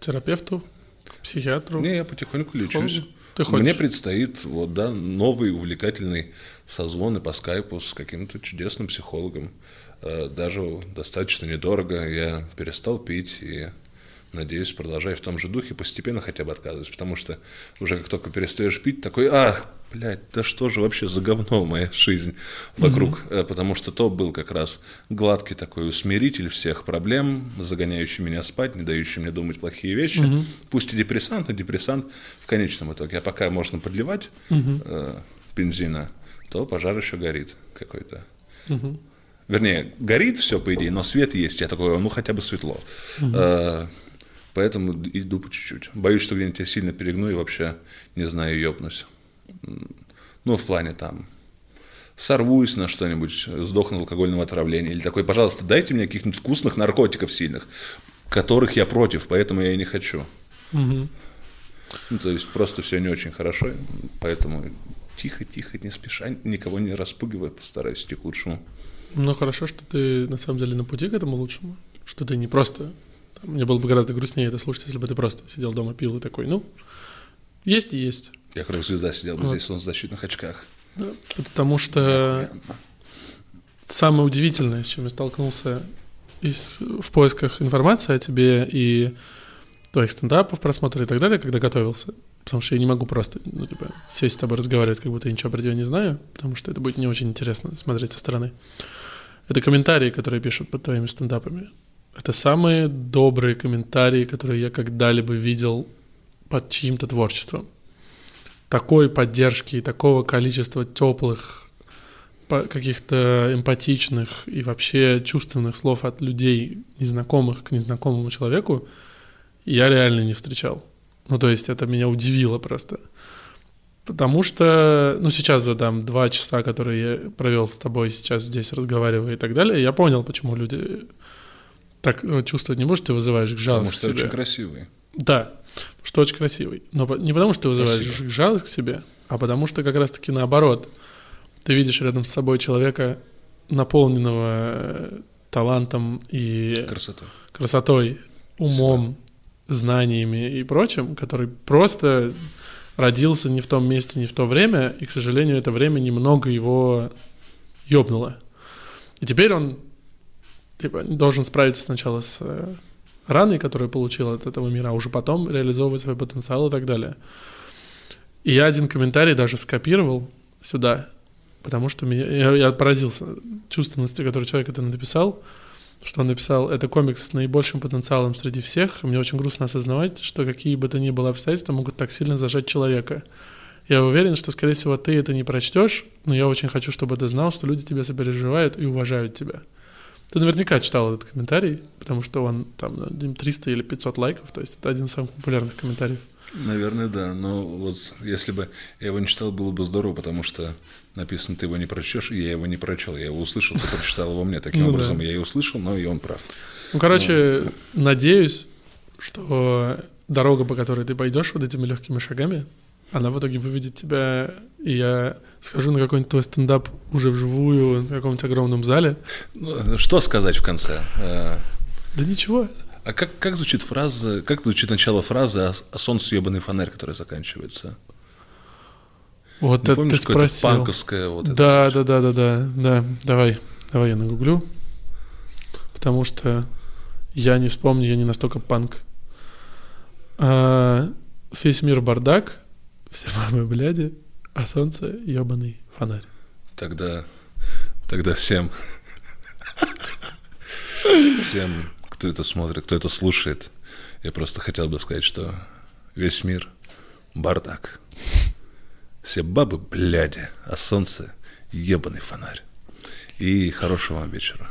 терапевту, к психиатру? Не, я потихоньку лечусь. Ты хочешь? Мне предстоит вот, да, новый увлекательный созвон и по скайпу с каким-то чудесным психологом. Э, даже достаточно недорого. Я перестал пить и надеюсь, продолжай в том же духе, постепенно хотя бы отказываться, потому что уже как только перестаешь пить, такой, ах, блядь, да что же вообще за говно моя жизнь вокруг, mm-hmm. потому что то был как раз гладкий такой усмиритель всех проблем, загоняющий меня спать, не дающий мне думать плохие вещи, mm-hmm. пусть и депрессант, но депрессант в конечном итоге, а пока можно подливать mm-hmm. э, бензина, то пожар еще горит какой-то. Mm-hmm. Вернее, горит все, по идее, но свет есть. Я такой, ну хотя бы светло. Угу. Uh Поэтому иду по чуть-чуть. Боюсь, что где-нибудь я сильно перегну и вообще, не знаю, ёбнусь. Ну, в плане там, сорвусь на что-нибудь, сдохну алкогольного отравления. Или такой, пожалуйста, дайте мне каких-нибудь вкусных наркотиков сильных, которых я против, поэтому я и не хочу. Угу. Ну, то есть просто все не очень хорошо, поэтому тихо-тихо, не спеша, никого не распугивая, постараюсь идти к лучшему. Ну, хорошо, что ты на самом деле на пути к этому лучшему, что ты не просто... Мне было бы гораздо грустнее это слушать, если бы ты просто сидел дома, пил и такой, ну, есть и есть. Я как звезда сидел бы Вот. здесь в солнцезащитных очках. Да, Потому что самое удивительное, с чем я столкнулся из- в поисках информации о тебе и твоих стендапов, просмотра и так далее, когда готовился. Потому что я не могу просто, ну, типа, сесть с тобой разговаривать, как будто я ничего про тебя не знаю, потому что это будет не очень интересно смотреть со стороны. Это комментарии, которые пишут под твоими стендапами. Это самые добрые комментарии, которые я когда-либо видел под чьим-то творчеством. Такой поддержки и такого количества теплых, каких-то эмпатичных и вообще чувственных слов от людей, незнакомых к незнакомому человеку, я реально не встречал. Ну, то есть это меня удивило просто. Потому что, ну, сейчас за там два часа, которые я провел с тобой сейчас здесь, разговаривая и так далее, я понял, почему люди так ну, чувствовать не можешь, ты вызываешь к Потому жалость к что себе. очень красивый. Да, что очень красивый. Но не потому, что ты вызываешь Спасибо. жалость к себе, а потому что как раз-таки наоборот. Ты видишь рядом с собой человека, наполненного э, талантом и Красота. красотой, умом, знаниями и прочим, который просто родился не в том месте, не в то время, и, к сожалению, это время немного его ёбнуло. И теперь он типа, должен справиться сначала с э, раной, которую получил от этого мира, а уже потом реализовывать свой потенциал и так далее. И я один комментарий даже скопировал сюда, потому что меня, я, я поразился чувственности, которой человек это написал, что он написал, это комикс с наибольшим потенциалом среди всех. Мне очень грустно осознавать, что какие бы то ни было обстоятельства могут так сильно зажать человека. Я уверен, что, скорее всего, ты это не прочтешь, но я очень хочу, чтобы ты знал, что люди тебя сопереживают и уважают тебя. Ты наверняка читал этот комментарий, потому что он там на 300 или 500 лайков, то есть это один из самых популярных комментариев. Наверное, да. Но вот если бы я его не читал, было бы здорово, потому что написано, ты его не прочтешь, и я его не прочел. Я его услышал, ты прочитал его мне. Таким Ну да. образом, я и услышал, но и он прав. Ну, короче, надеюсь, что дорога, по которой ты пойдешь вот этими легкими шагами, она в итоге выведет тебя, и я схожу на какой-нибудь твой стендап уже вживую, в каком-нибудь огромном зале. Ну, Что сказать в конце? Э, Да ничего. А как, как звучит фраза, как звучит начало фразы о, о солнце ебаный фонарь, которая заканчивается? Вот Не это помнишь, ты спросил. панковское вот это да, да, да, да, да, да. Давай, давай я нагуглю. Потому что я не вспомню, я не настолько панк. А, весь мир бардак, все мамы бляди, а солнце ебаный фонарь. Тогда, тогда всем, всем, кто это смотрит, кто это слушает, я просто хотел бы сказать, что весь мир бардак. Все бабы бляди, а солнце ебаный фонарь. И хорошего вам вечера.